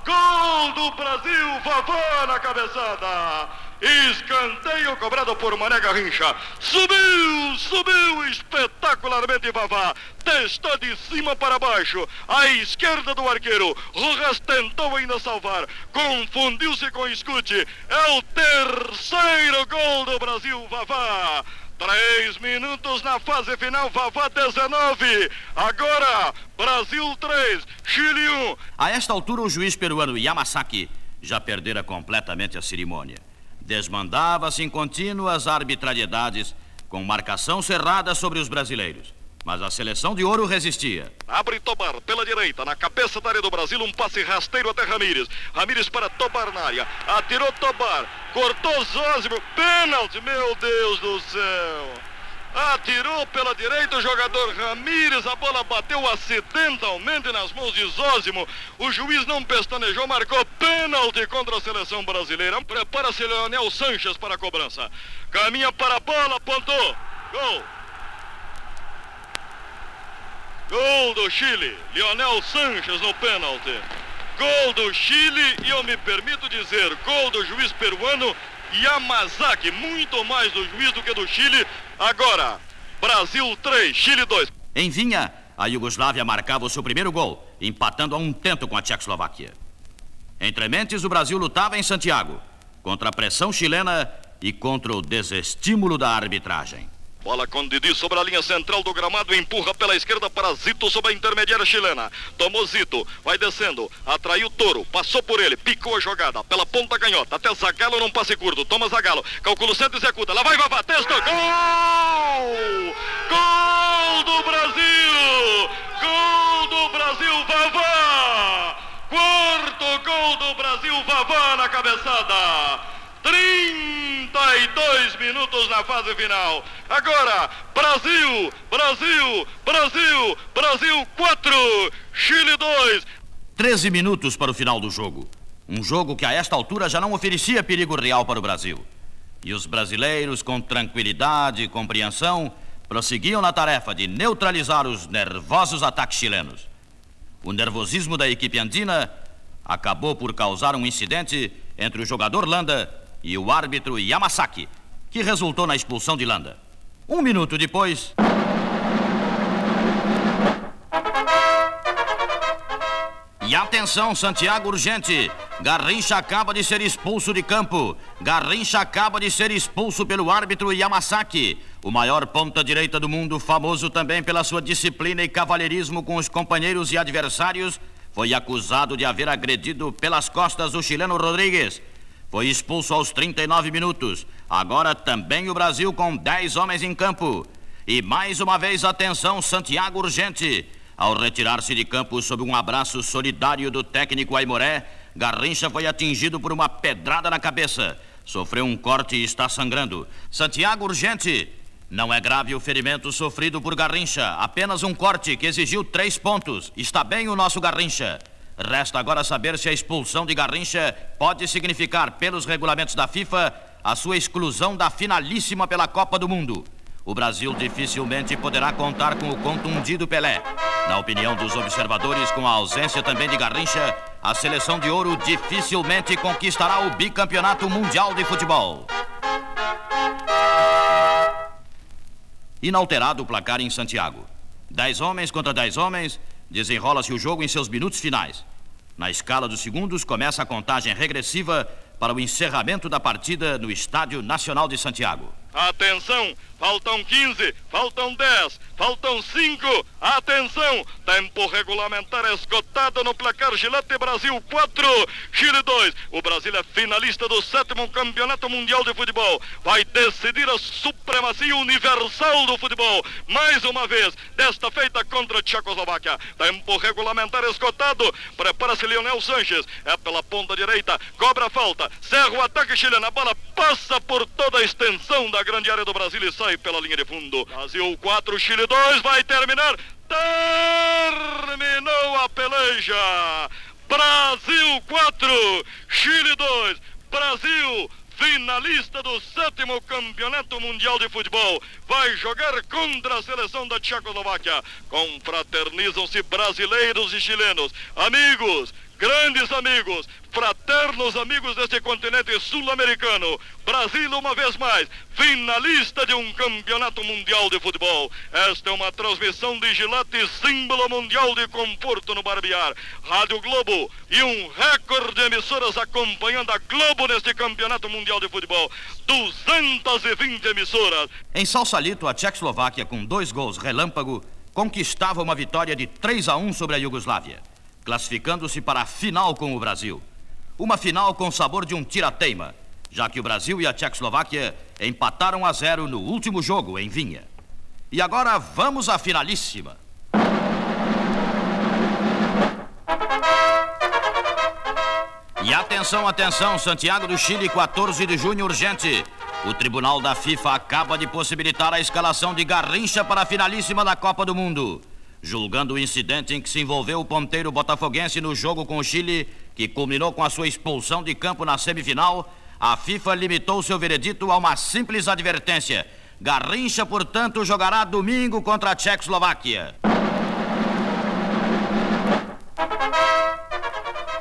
Gol do Brasil, Vavá na cabeçada! Escanteio cobrado por Mané Garrincha. Subiu, subiu espetacularmente Vavá. Testou de cima para baixo. À esquerda do arqueiro. Rojas tentou ainda salvar. Confundiu-se com escute. É o terceiro gol do Brasil, Vavá. Três minutos na fase final, Vavá 19. Agora, Brasil 3, Chile 1. A esta altura, o juiz peruano Yamasaki já perdera completamente a cerimônia. Desmandava-se em contínuas arbitrariedades, com marcação cerrada sobre os brasileiros. Mas a seleção de ouro resistia. Abre Tobar pela direita, na cabeça da área do Brasil, um passe rasteiro até Ramírez. Ramírez para Tobar na área. Atirou Tobar, cortou Zózimo, pênalti, meu Deus do céu. Atirou pela direita o jogador Ramírez, a bola bateu acidentalmente nas mãos de Zózimo. O juiz não pestanejou, marcou pênalti contra a seleção brasileira. Prepara-se Leonel Sanches para a cobrança. Caminha para a bola, apontou. Gol. Gol do Chile, Lionel Sanches no pênalti. Gol do Chile e eu me permito dizer, gol do juiz peruano Yamazaki, muito mais do juiz do que do Chile. Agora, Brasil 3, Chile 2. Em Vinha, a Iugoslávia marcava o seu primeiro gol, empatando a um tento com a Tchecoslováquia. Entre mentes, o Brasil lutava em Santiago, contra a pressão chilena e contra o desestímulo da arbitragem. Bola com Didi sobre a linha central do gramado, empurra pela esquerda para Zito sobre a intermediária chilena. Tomou Zito, vai descendo, atraiu Toro, passou por ele, picou a jogada, pela ponta canhota, até Zagalo num passe curto, toma Zagalo, calcula o centro, executa, lá vai Vavá, testa, gol! Gol do Brasil! Gol do Brasil, Vavá! Quarto gol do Brasil, Vavá na cabeçada! 32 minutos na fase final. Agora, Brasil, Brasil, Brasil, Brasil 4, Chile 2. 13 minutos para o final do jogo. Um jogo que a esta altura já não oferecia perigo real para o Brasil. E os brasileiros, com tranquilidade e compreensão, prosseguiam na tarefa de neutralizar os nervosos ataques chilenos. O nervosismo da equipe andina acabou por causar um incidente entre o jogador Landa e o árbitro Yamasaki, que resultou na expulsão de Landa. Um minuto depois. E atenção, Santiago urgente. Garrincha acaba de ser expulso de campo. Garrincha acaba de ser expulso pelo árbitro Yamasaki, o maior ponta-direita do mundo, famoso também pela sua disciplina e cavalheirismo com os companheiros e adversários, foi acusado de haver agredido pelas costas o chileno Rodrigues. Foi expulso aos 39 minutos. Agora também o Brasil com 10 homens em campo. E mais uma vez, atenção, Santiago urgente. Ao retirar-se de campo sob um abraço solidário do técnico Aimoré, Garrincha foi atingido por uma pedrada na cabeça. Sofreu um corte e está sangrando. Santiago urgente. Não é grave o ferimento sofrido por Garrincha, apenas um corte que exigiu três pontos. Está bem o nosso Garrincha. Resta agora saber se a expulsão de Garrincha pode significar, pelos regulamentos da FIFA, a sua exclusão da finalíssima pela Copa do Mundo. O Brasil dificilmente poderá contar com o contundido Pelé. Na opinião dos observadores, com a ausência também de Garrincha, a seleção de ouro dificilmente conquistará o bicampeonato mundial de futebol. Inalterado o placar em Santiago. Dez homens contra dez homens, desenrola-se o jogo em seus minutos finais. Na escala dos segundos, começa a contagem regressiva para o encerramento da partida no Estádio Nacional de Santiago. Atenção, faltam 15, faltam 10, faltam 5. Atenção, tempo regulamentar esgotado no placar Gillette Brasil 4, Chile 2. O Brasil é finalista do sétimo Campeonato Mundial de Futebol. Vai decidir a supremacia universal do futebol. Mais uma vez, desta feita contra a Tchecoslováquia. Tempo regulamentar esgotado. Prepara-se Leonel Sanches. É pela ponta direita, cobra a falta. Cerra o ataque chileno. A bola passa por toda a extensão da grande área do Brasil e sai pela linha de fundo. Brasil 4, Chile 2, vai terminar. Terminou a peleja. Brasil 4, Chile 2. Brasil finalista do sétimo campeonato mundial de futebol, vai jogar contra a seleção da Tchecoslováquia. Confraternizam-se brasileiros e chilenos. Amigos, Grandes amigos, fraternos amigos deste continente sul-americano, Brasil uma vez mais, finalista de um campeonato mundial de futebol. Esta é uma transmissão de Gillette, símbolo mundial de conforto no barbear. Rádio Globo e um recorde de emissoras acompanhando a Globo neste campeonato mundial de futebol. 220 emissoras. Em Salsalito, a Tchecoslováquia, com dois gols relâmpago, conquistava uma vitória de 3 a 1 sobre a Iugoslávia classificando-se para a final com o Brasil. Uma final com sabor de um tirateima, já que o Brasil e a Tchecoslováquia empataram a zero no último jogo em Vinha. E agora vamos à finalíssima. E atenção, atenção, Santiago do Chile, 14 de junho, urgente. O Tribunal da FIFA acaba de possibilitar a escalação de Garrincha para a finalíssima da Copa do Mundo julgando o incidente em que se envolveu o ponteiro botafoguense no jogo com o Chile, que culminou com a sua expulsão de campo na semifinal, a FIFA limitou seu veredito a uma simples advertência. Garrincha, portanto, jogará domingo contra a Tchecoslováquia.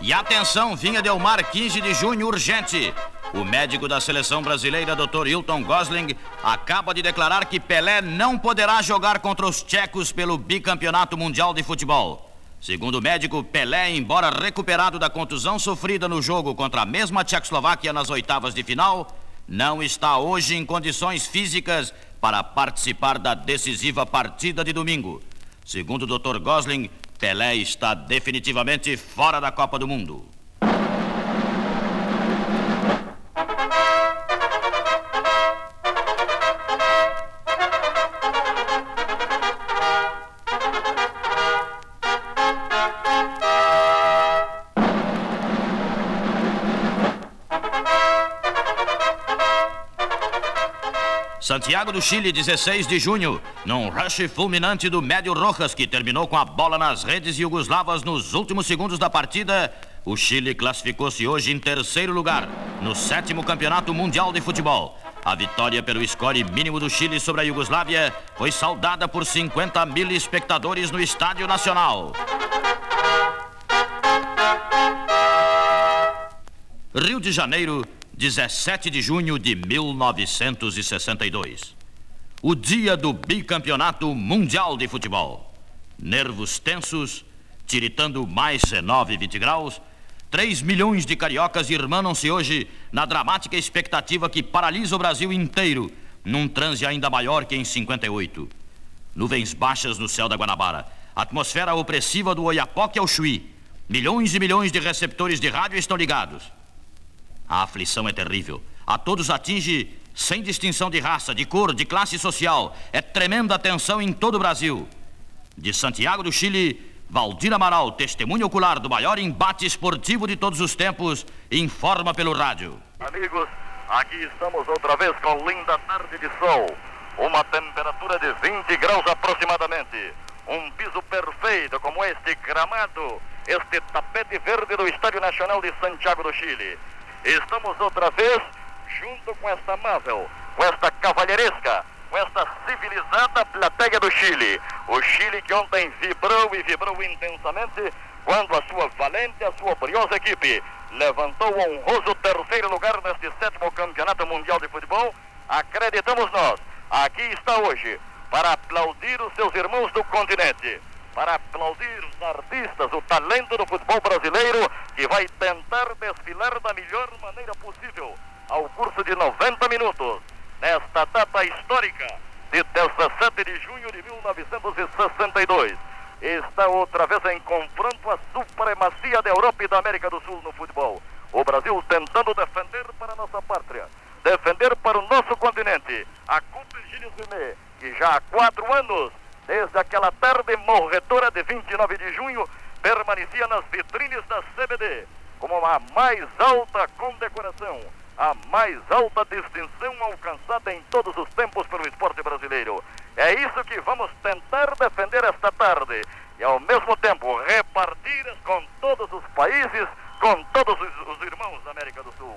E atenção, vinha Delmar, 15 de junho, urgente. O médico da seleção brasileira, Dr. Hilton Gosling, acaba de declarar que Pelé não poderá jogar contra os tchecos pelo bicampeonato mundial de futebol. Segundo o médico, Pelé, embora recuperado da contusão sofrida no jogo contra a mesma Tchecoslováquia nas oitavas de final, não está hoje em condições físicas para participar da decisiva partida de domingo. Segundo o Dr. Gosling, Pelé está definitivamente fora da Copa do Mundo. Santiago do Chile, 16 de junho, num rush fulminante do Médio Rojas, que terminou com a bola nas redes iugoslavas nos últimos segundos da partida, o Chile classificou-se hoje em terceiro lugar no sétimo Campeonato Mundial de Futebol. A vitória pelo score mínimo do Chile sobre a Iugoslávia foi saudada por 50 mil espectadores no Estádio Nacional. Rio de Janeiro, 17 de junho de 1962. O dia do bicampeonato mundial de futebol. Nervos tensos, tiritando mais 19 20 graus, 3 milhões de cariocas irmanam-se hoje na dramática expectativa que paralisa o Brasil inteiro, num transe ainda maior que em 58. Nuvens baixas no céu da Guanabara, atmosfera opressiva do Oiapoque ao Chuí. Milhões e milhões de receptores de rádio estão ligados. A aflição é terrível. A todos atinge sem distinção de raça, de cor, de classe social. É tremenda tensão em todo o Brasil. De Santiago do Chile, Valdir Amaral, testemunho ocular do maior embate esportivo de todos os tempos, informa pelo rádio. Amigos, aqui estamos outra vez com linda tarde de sol. Uma temperatura de 20 graus aproximadamente. Um piso perfeito como este gramado, este tapete verde do Estádio Nacional de Santiago do Chile. Estamos outra vez junto com esta amável, com esta cavalheiresca, com esta civilizada plateia do Chile. O Chile que ontem vibrou e vibrou intensamente quando a sua valente, a sua briosa equipe levantou o honroso terceiro lugar neste sétimo campeonato mundial de futebol. Acreditamos nós, aqui está hoje para aplaudir os seus irmãos do continente para aplaudir os artistas, o talento do futebol brasileiro, que vai tentar desfilar da melhor maneira possível ao curso de 90 minutos, nesta data histórica de 17 de junho de 1962. Está outra vez em confronto a supremacia da Europa e da América do Sul no futebol. O Brasil tentando defender para a nossa pátria, defender para o nosso continente a Coupe Gilles Rimet, que já há quatro anos desde aquela tarde morredora de 29 de junho, permanecia nas vitrines da CBD como a mais alta condecoração, a mais alta distinção alcançada em todos os tempos pelo esporte brasileiro. É isso que vamos tentar defender esta tarde e, ao mesmo tempo, repartir com todos os países, com todos os, os irmãos da América do Sul.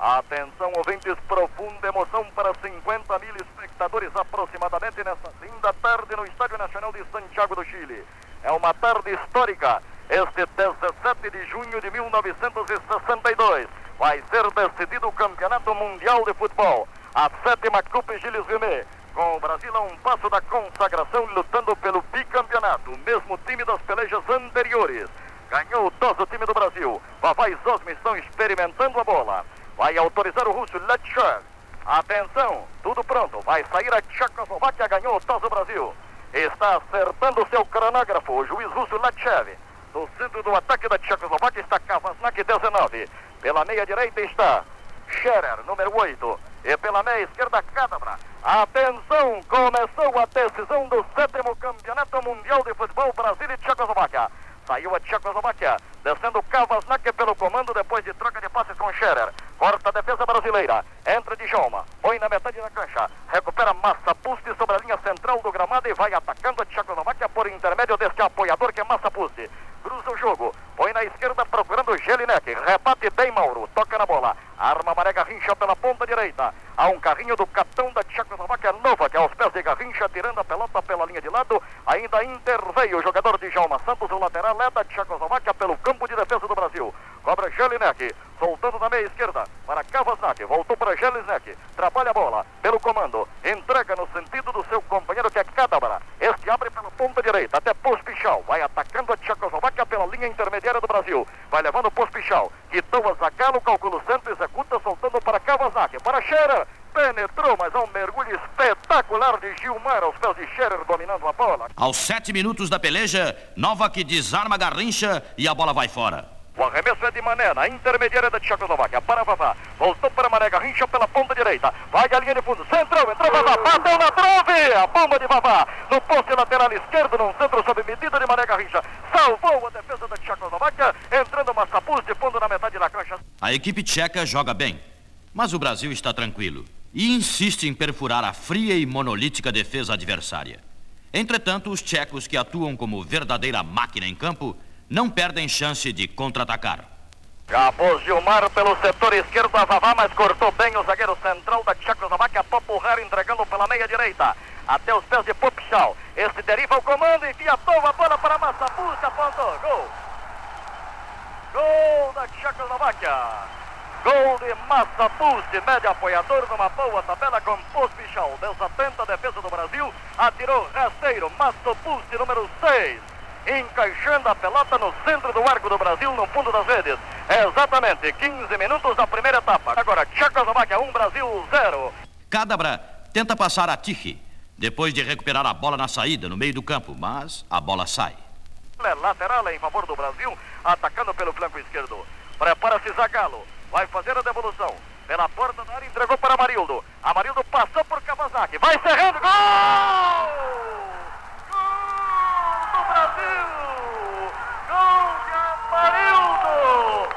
Atenção, ouvintes, profunda emoção para 50 mil espectadores aproximadamente nesta linda tarde no Estádio Nacional de Santiago do Chile. É uma tarde histórica. Este 17 7 de junho de 1962. Vai ser decidido o Campeonato Mundial de Futebol. A sétima Copa Gilles Rimet. Com o Brasil a um passo da consagração, lutando pelo bicampeonato. O mesmo time das pelejas anteriores. Ganhou o toso time do Brasil. Vavá e Zosma estão experimentando a bola. Vai autorizar o russo Letcher. Atenção, tudo pronto. Vai sair a Tchecoslováquia, ganhou o toso Brasil. Está acertando seu cronógrafo, o juiz russo Latchev. No centro do ataque da Tchecoslováquia está Kavasnak, 19. Pela meia direita está Scherer, número 8. E pela meia esquerda, Cadabra. Atenção, começou a decisão do sétimo Campeonato Mundial de Futebol Brasil e Tchecoslováquia. Saiu a Tchecoslováquia, descendo Kavasnak pelo comando depois de troca de passes com Scherer. Corta a defesa brasileira. Entra de Joma. Põe na metade da cancha. Recupera Massa Pusti sobre a linha central do gramado e vai atacando a Tchecoslováquia por intermédio deste apoiador que é Massa Pusti. Cruza o jogo. Põe na esquerda procurando Jelinek. Rebate bem Mauro. Toca na bola. Arma Maré Garrincha pela ponta direita. Há um carrinho do capitão da Tchecoslováquia Nova, que é aos pés de Garrincha, tirando a pelota pela linha de lado. Ainda interveio o jogador de Jalma Santos, o lateral é da Tchecoslováquia pelo campo de defesa do Brasil. Cobra Jelinek, soltando na meia esquerda para Kavasnak. Voltou para Jelinek. Trabalha a bola pelo comando. Entrega no sentido do seu companheiro que é Cadabra. Este abre pela ponta direita até Pospichal. Vai atacando a Tchecoslováquia pela linha intermediária do Brasil. Vai levando Pospichal. Quitou a Zagallo, calcula o centro, executa, soltando para Kawasaki. Para Scherer. Penetrou, mas há um mergulho espetacular de Gilmar aos pés de Scherer dominando a bola. Aos sete minutos da peleja, Novak desarma Garrincha e a bola vai fora. O arremesso é de Mané, na intermediária da Tchecoslováquia. Para Vavá. Voltou para Mané Garrincha pela ponta direita. Vai a linha de fundo. Centrou, entrou Vavá. Bateu na trave. A bomba de Vavá. No poste lateral esquerdo, num centro sob medida de Mané Garrincha. Salvou a defesa da Tchecoslováquia. Entrando Massapuz de fundo na metade da cancha. A equipe tcheca joga bem, mas o Brasil está tranquilo e insiste em perfurar a fria e monolítica defesa adversária. Entretanto, os tchecos que atuam como verdadeira máquina em campo não perdem chance de contra-atacar. Pôs Gilmar pelo setor esquerdo a Vavá, mas cortou bem o zagueiro central da Tchecoslováquia, Popular entregando pela meia direita. Até os pés de Popchal. Este deriva o comando, enfia a bola para Massapuz, apontou. Gol. Gol da Tchecoslováquia. Gol de Massa Pulse, médio apoiador numa boa tabela com Pospichal. Desatenta a defesa do Brasil, atirou rasteiro, Massa Pulse, número 6. Encaixando a pelota no centro do arco do Brasil, no fundo das redes. Exatamente 15 minutos da primeira etapa. Agora, Tchecoslováquia 1, Brasil 0. Cadabra tenta passar a Tichy, depois de recuperar a bola na saída, no meio do campo, mas a bola sai. Lateral em favor do Brasil, atacando pelo flanco esquerdo. Prepara-se Zagallo. Vai fazer a devolução. Pela porta da área, entregou para Amarildo. Amarildo passou por Kawasaki. Vai cerrando. Gol do Brasil! Gol de Amarildo!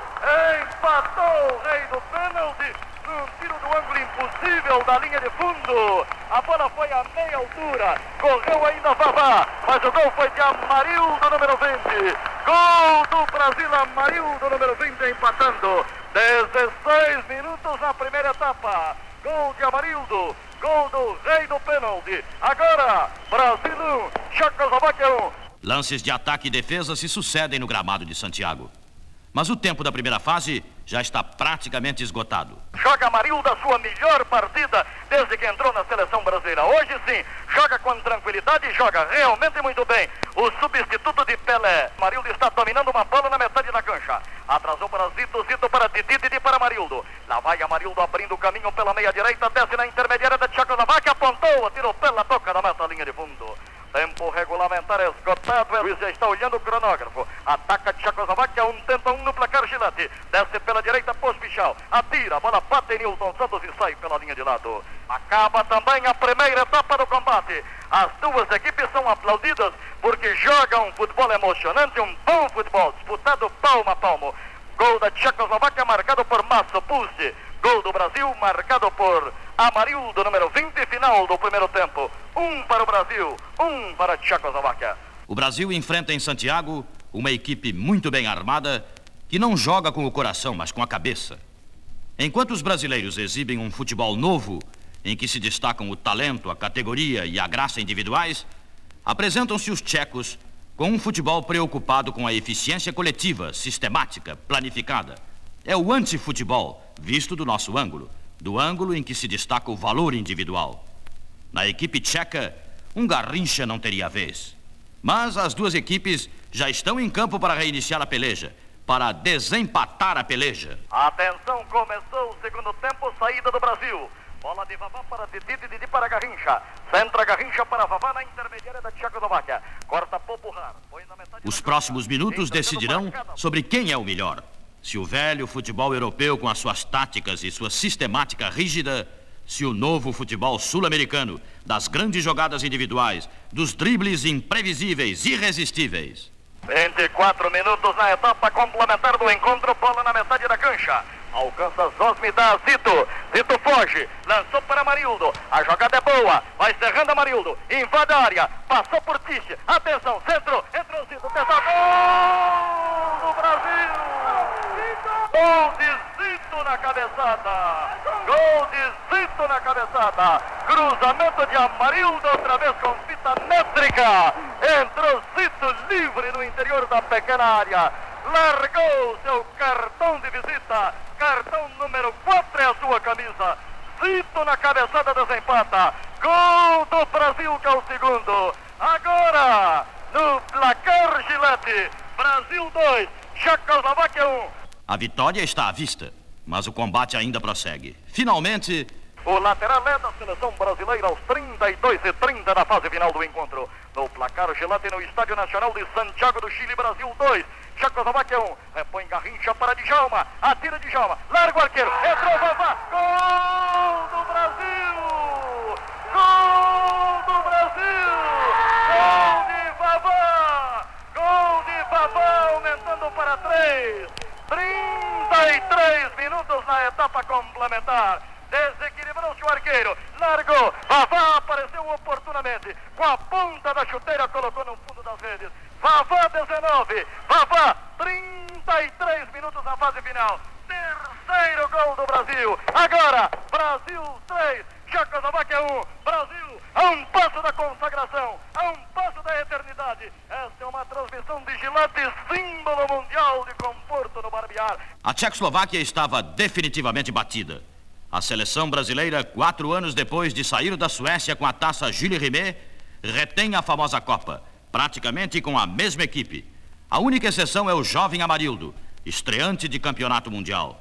Empatou o rei do pênalti num tiro do ângulo impossível da linha de fundo. A bola foi a meia altura. Correu ainda Vavá, mas o gol foi de Amarildo, número 20. Gol do Brasil, Amarildo, número 20, empatando. 16 minutos na primeira etapa. Gol de Amarildo. Gol do rei do pênalti. Agora, Brasil 1, Checoslováquia 1. Lances de ataque e defesa se sucedem no gramado de Santiago. Mas o tempo da primeira fase já está praticamente esgotado. Joga Amarildo a sua melhor partida desde que entrou na seleção brasileira. Hoje sim, joga com tranquilidade e joga realmente muito bem. O substituto de Pelé. Amarildo está dominando uma bola na metade da cancha. Atrasou para Zito, Zito para Didi, Didi para Amarildo. Lá vai Amarildo abrindo o caminho pela meia direita, desce na intermediária da Tchecoslováquia, apontou, atirou pela toca na meta linha de fundo. Tempo regulamentar esgotado. O já está olhando o cronógrafo. Ataca Tchecoslováquia, um tenta um no placar Gilete. Desce pela direita, Pospichal. Atira, bola bate em Nilton Santos e sai pela linha de lado. Acaba também a primeira etapa do combate. As duas equipes são aplaudidas porque jogam um futebol emocionante, um bom futebol, disputado palmo a palmo. Gol da Tchecoslováquia marcado por Massa Pulse. Gol do Brasil marcado por Amarildo, número 20, final do primeiro tempo. Um para o Brasil, um para a Tchecoslováquia. O Brasil enfrenta em Santiago uma equipe muito bem armada que não joga com o coração, mas com a cabeça. Enquanto os brasileiros exibem um futebol novo, em que se destacam o talento, a categoria e a graça individuais, apresentam-se os tchecos com um futebol preocupado com a eficiência coletiva, sistemática, planificada. É o antifutebol, visto do nosso ângulo, do ângulo em que se destaca o valor individual. Na equipe tcheca, um garrincha não teria vez. Mas as duas equipes já estão em campo para reiniciar a peleja, para desempatar a peleja. Atenção, começou o segundo tempo, saída do Brasil. Bola de Vavá para Didi, de Didi para Garrincha. Centra Garrincha para Vavá na intermediária da Tchecoslováquia. Corta Popular. Os próximos minutos decidirão sobre quem é o melhor. Se o velho futebol europeu com as suas táticas e sua sistemática rígida, se o novo futebol sul-americano, das grandes jogadas individuais, dos dribles imprevisíveis, irresistíveis. 24 minutos na etapa complementar do encontro, bola na metade da cancha. Alcança Zosme da Zito. Zito foge. Lançou para Marildo. A jogada é boa. Vai cerrando a Marildo. Invade a área. Passou por Tiche. Atenção. Centro. Entrou Zito. Tenta gol do Brasil. Gol de Zito na cabeçada. Gol de Zito na cabeçada. Cruzamento de Amarildo outra vez com fita métrica. Entrou Zito livre no interior da pequena área largou seu cartão de visita, cartão número 4 é a sua camisa. Zito na cabeçada desempata. Gol do Brasil que é o segundo. Agora, no placar Gillette, Brasil 2, Checoslováquia 1. A vitória está à vista, mas o combate ainda prossegue. Finalmente, o lateral é da seleção brasileira aos 32 e 30 da fase final do encontro. No placar gelate no Estádio Nacional de Santiago do Chile, Brasil 2. Checoslováquia 1. Repõe Garrincha para Djalma. Atira Djalma. Larga o arqueiro. Entrou Vavá. Gol do Brasil! Gol do Brasil! Gol de Vavá! Gol de Vavá aumentando para 3. 33 minutos na etapa complementar. Desequilibrou-se o arqueiro. Largou. Vavá apareceu oportunamente. Com a ponta da chuteira colocou no fundo das redes. Vavá 19. Vavá 33 minutos na fase final. Terceiro gol do Brasil. Agora, Brasil 3. Checoslováquia 1. Brasil a um passo da consagração, a um passo da eternidade. Esta é uma transmissão de Gillette, símbolo mundial de conforto no barbear. A Tchecoslováquia estava definitivamente batida. A seleção brasileira, quatro anos depois de sair da Suécia com a taça Jules Rimet, retém a famosa Copa, praticamente com a mesma equipe. A única exceção é o jovem Amarildo, estreante de campeonato mundial.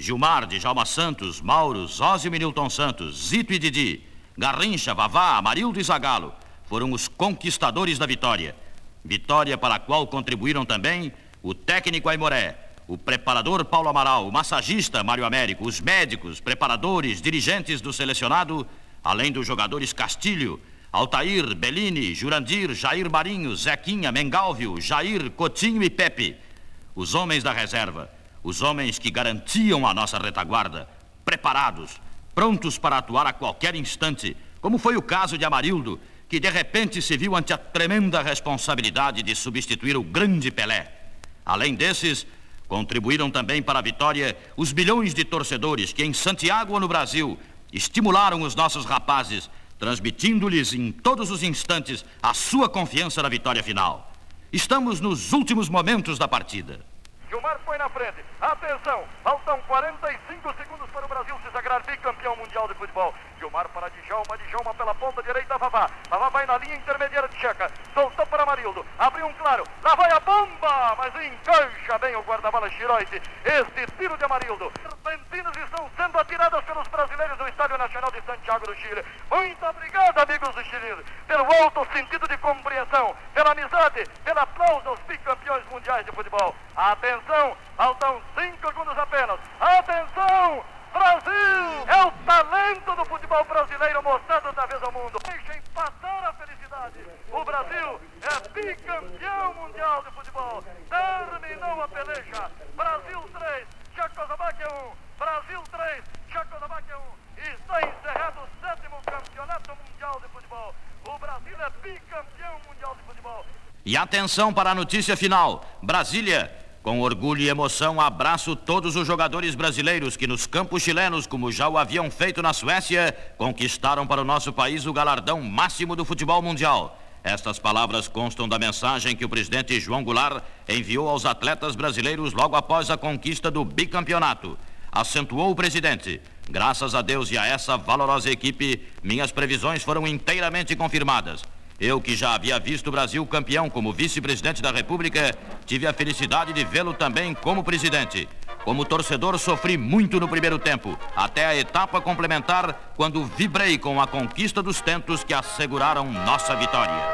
Gilmar, Djalma Santos, Mauro, Zózio e Milton Santos, Zito e Didi, Garrincha, Vavá, Amarildo e Zagalo foram os conquistadores da vitória. Vitória para a qual contribuíram também o técnico Aimoré, o preparador Paulo Amaral, o massagista Mário Américo, os médicos, preparadores, dirigentes do selecionado, além dos jogadores Castilho, Altair, Bellini, Jurandir, Jair Marinho, Zequinha, Mengalvio, Jair, Cotinho e Pepe. Os homens da reserva, os homens que garantiam a nossa retaguarda, preparados, prontos para atuar a qualquer instante, como foi o caso de Amarildo, que de repente se viu ante a tremenda responsabilidade de substituir o grande Pelé. Além desses, Contribuíram também para a vitória os milhões de torcedores que em Santiago ou no Brasil estimularam os nossos rapazes, transmitindo-lhes em todos os instantes a sua confiança na vitória final. Estamos nos últimos momentos da partida. Gilmar foi na frente. Atenção, faltam 45 segundos para o Brasil se sagrar bicampeão mundial de futebol. Gilmar para Djalma, Djalma pela ponta direita, Vavá. Vavá vai na linha intermediária de Checa. Soltou para Marildo. Abriu um claro. Lá vai a bomba, mas encaixa bem o guarda-bala Chiroite. Este tiro de Amarildo. Serpentinas estão sendo atiradas pelos brasileiros no Estádio Nacional de Santiago do Chile. Muito obrigado, amigos do Chile, pelo alto sentido de compreensão, pela amizade, pelo aplauso aos bicampeões mundiais de futebol. Atenção, faltam cinco segundos apenas. Atenção! Brasil! É o talento do futebol brasileiro mostrado outra vez ao mundo. Deixem passar a felicidade. O Brasil é bicampeão mundial de futebol. Terminou a peleja. Brasil 3, Tchecoslováquia 1. Brasil 3, Tchecoslováquia 1. Está encerrado o sétimo campeonato mundial de futebol. O Brasil é bicampeão mundial de futebol. E atenção para a notícia final. Brasília com orgulho e emoção, abraço todos os jogadores brasileiros que nos campos chilenos, como já o haviam feito na Suécia, conquistaram para o nosso país o galardão máximo do futebol mundial. Estas palavras constam da mensagem que o presidente João Goulart enviou aos atletas brasileiros logo após a conquista do bicampeonato. Acentuou o presidente. Graças a Deus e a essa valorosa equipe, minhas previsões foram inteiramente confirmadas. Eu, que já havia visto o Brasil campeão como vice-presidente da República, tive a felicidade de vê-lo também como presidente. Como torcedor, sofri muito no primeiro tempo, até a etapa complementar, quando vibrei com a conquista dos tentos que asseguraram nossa vitória.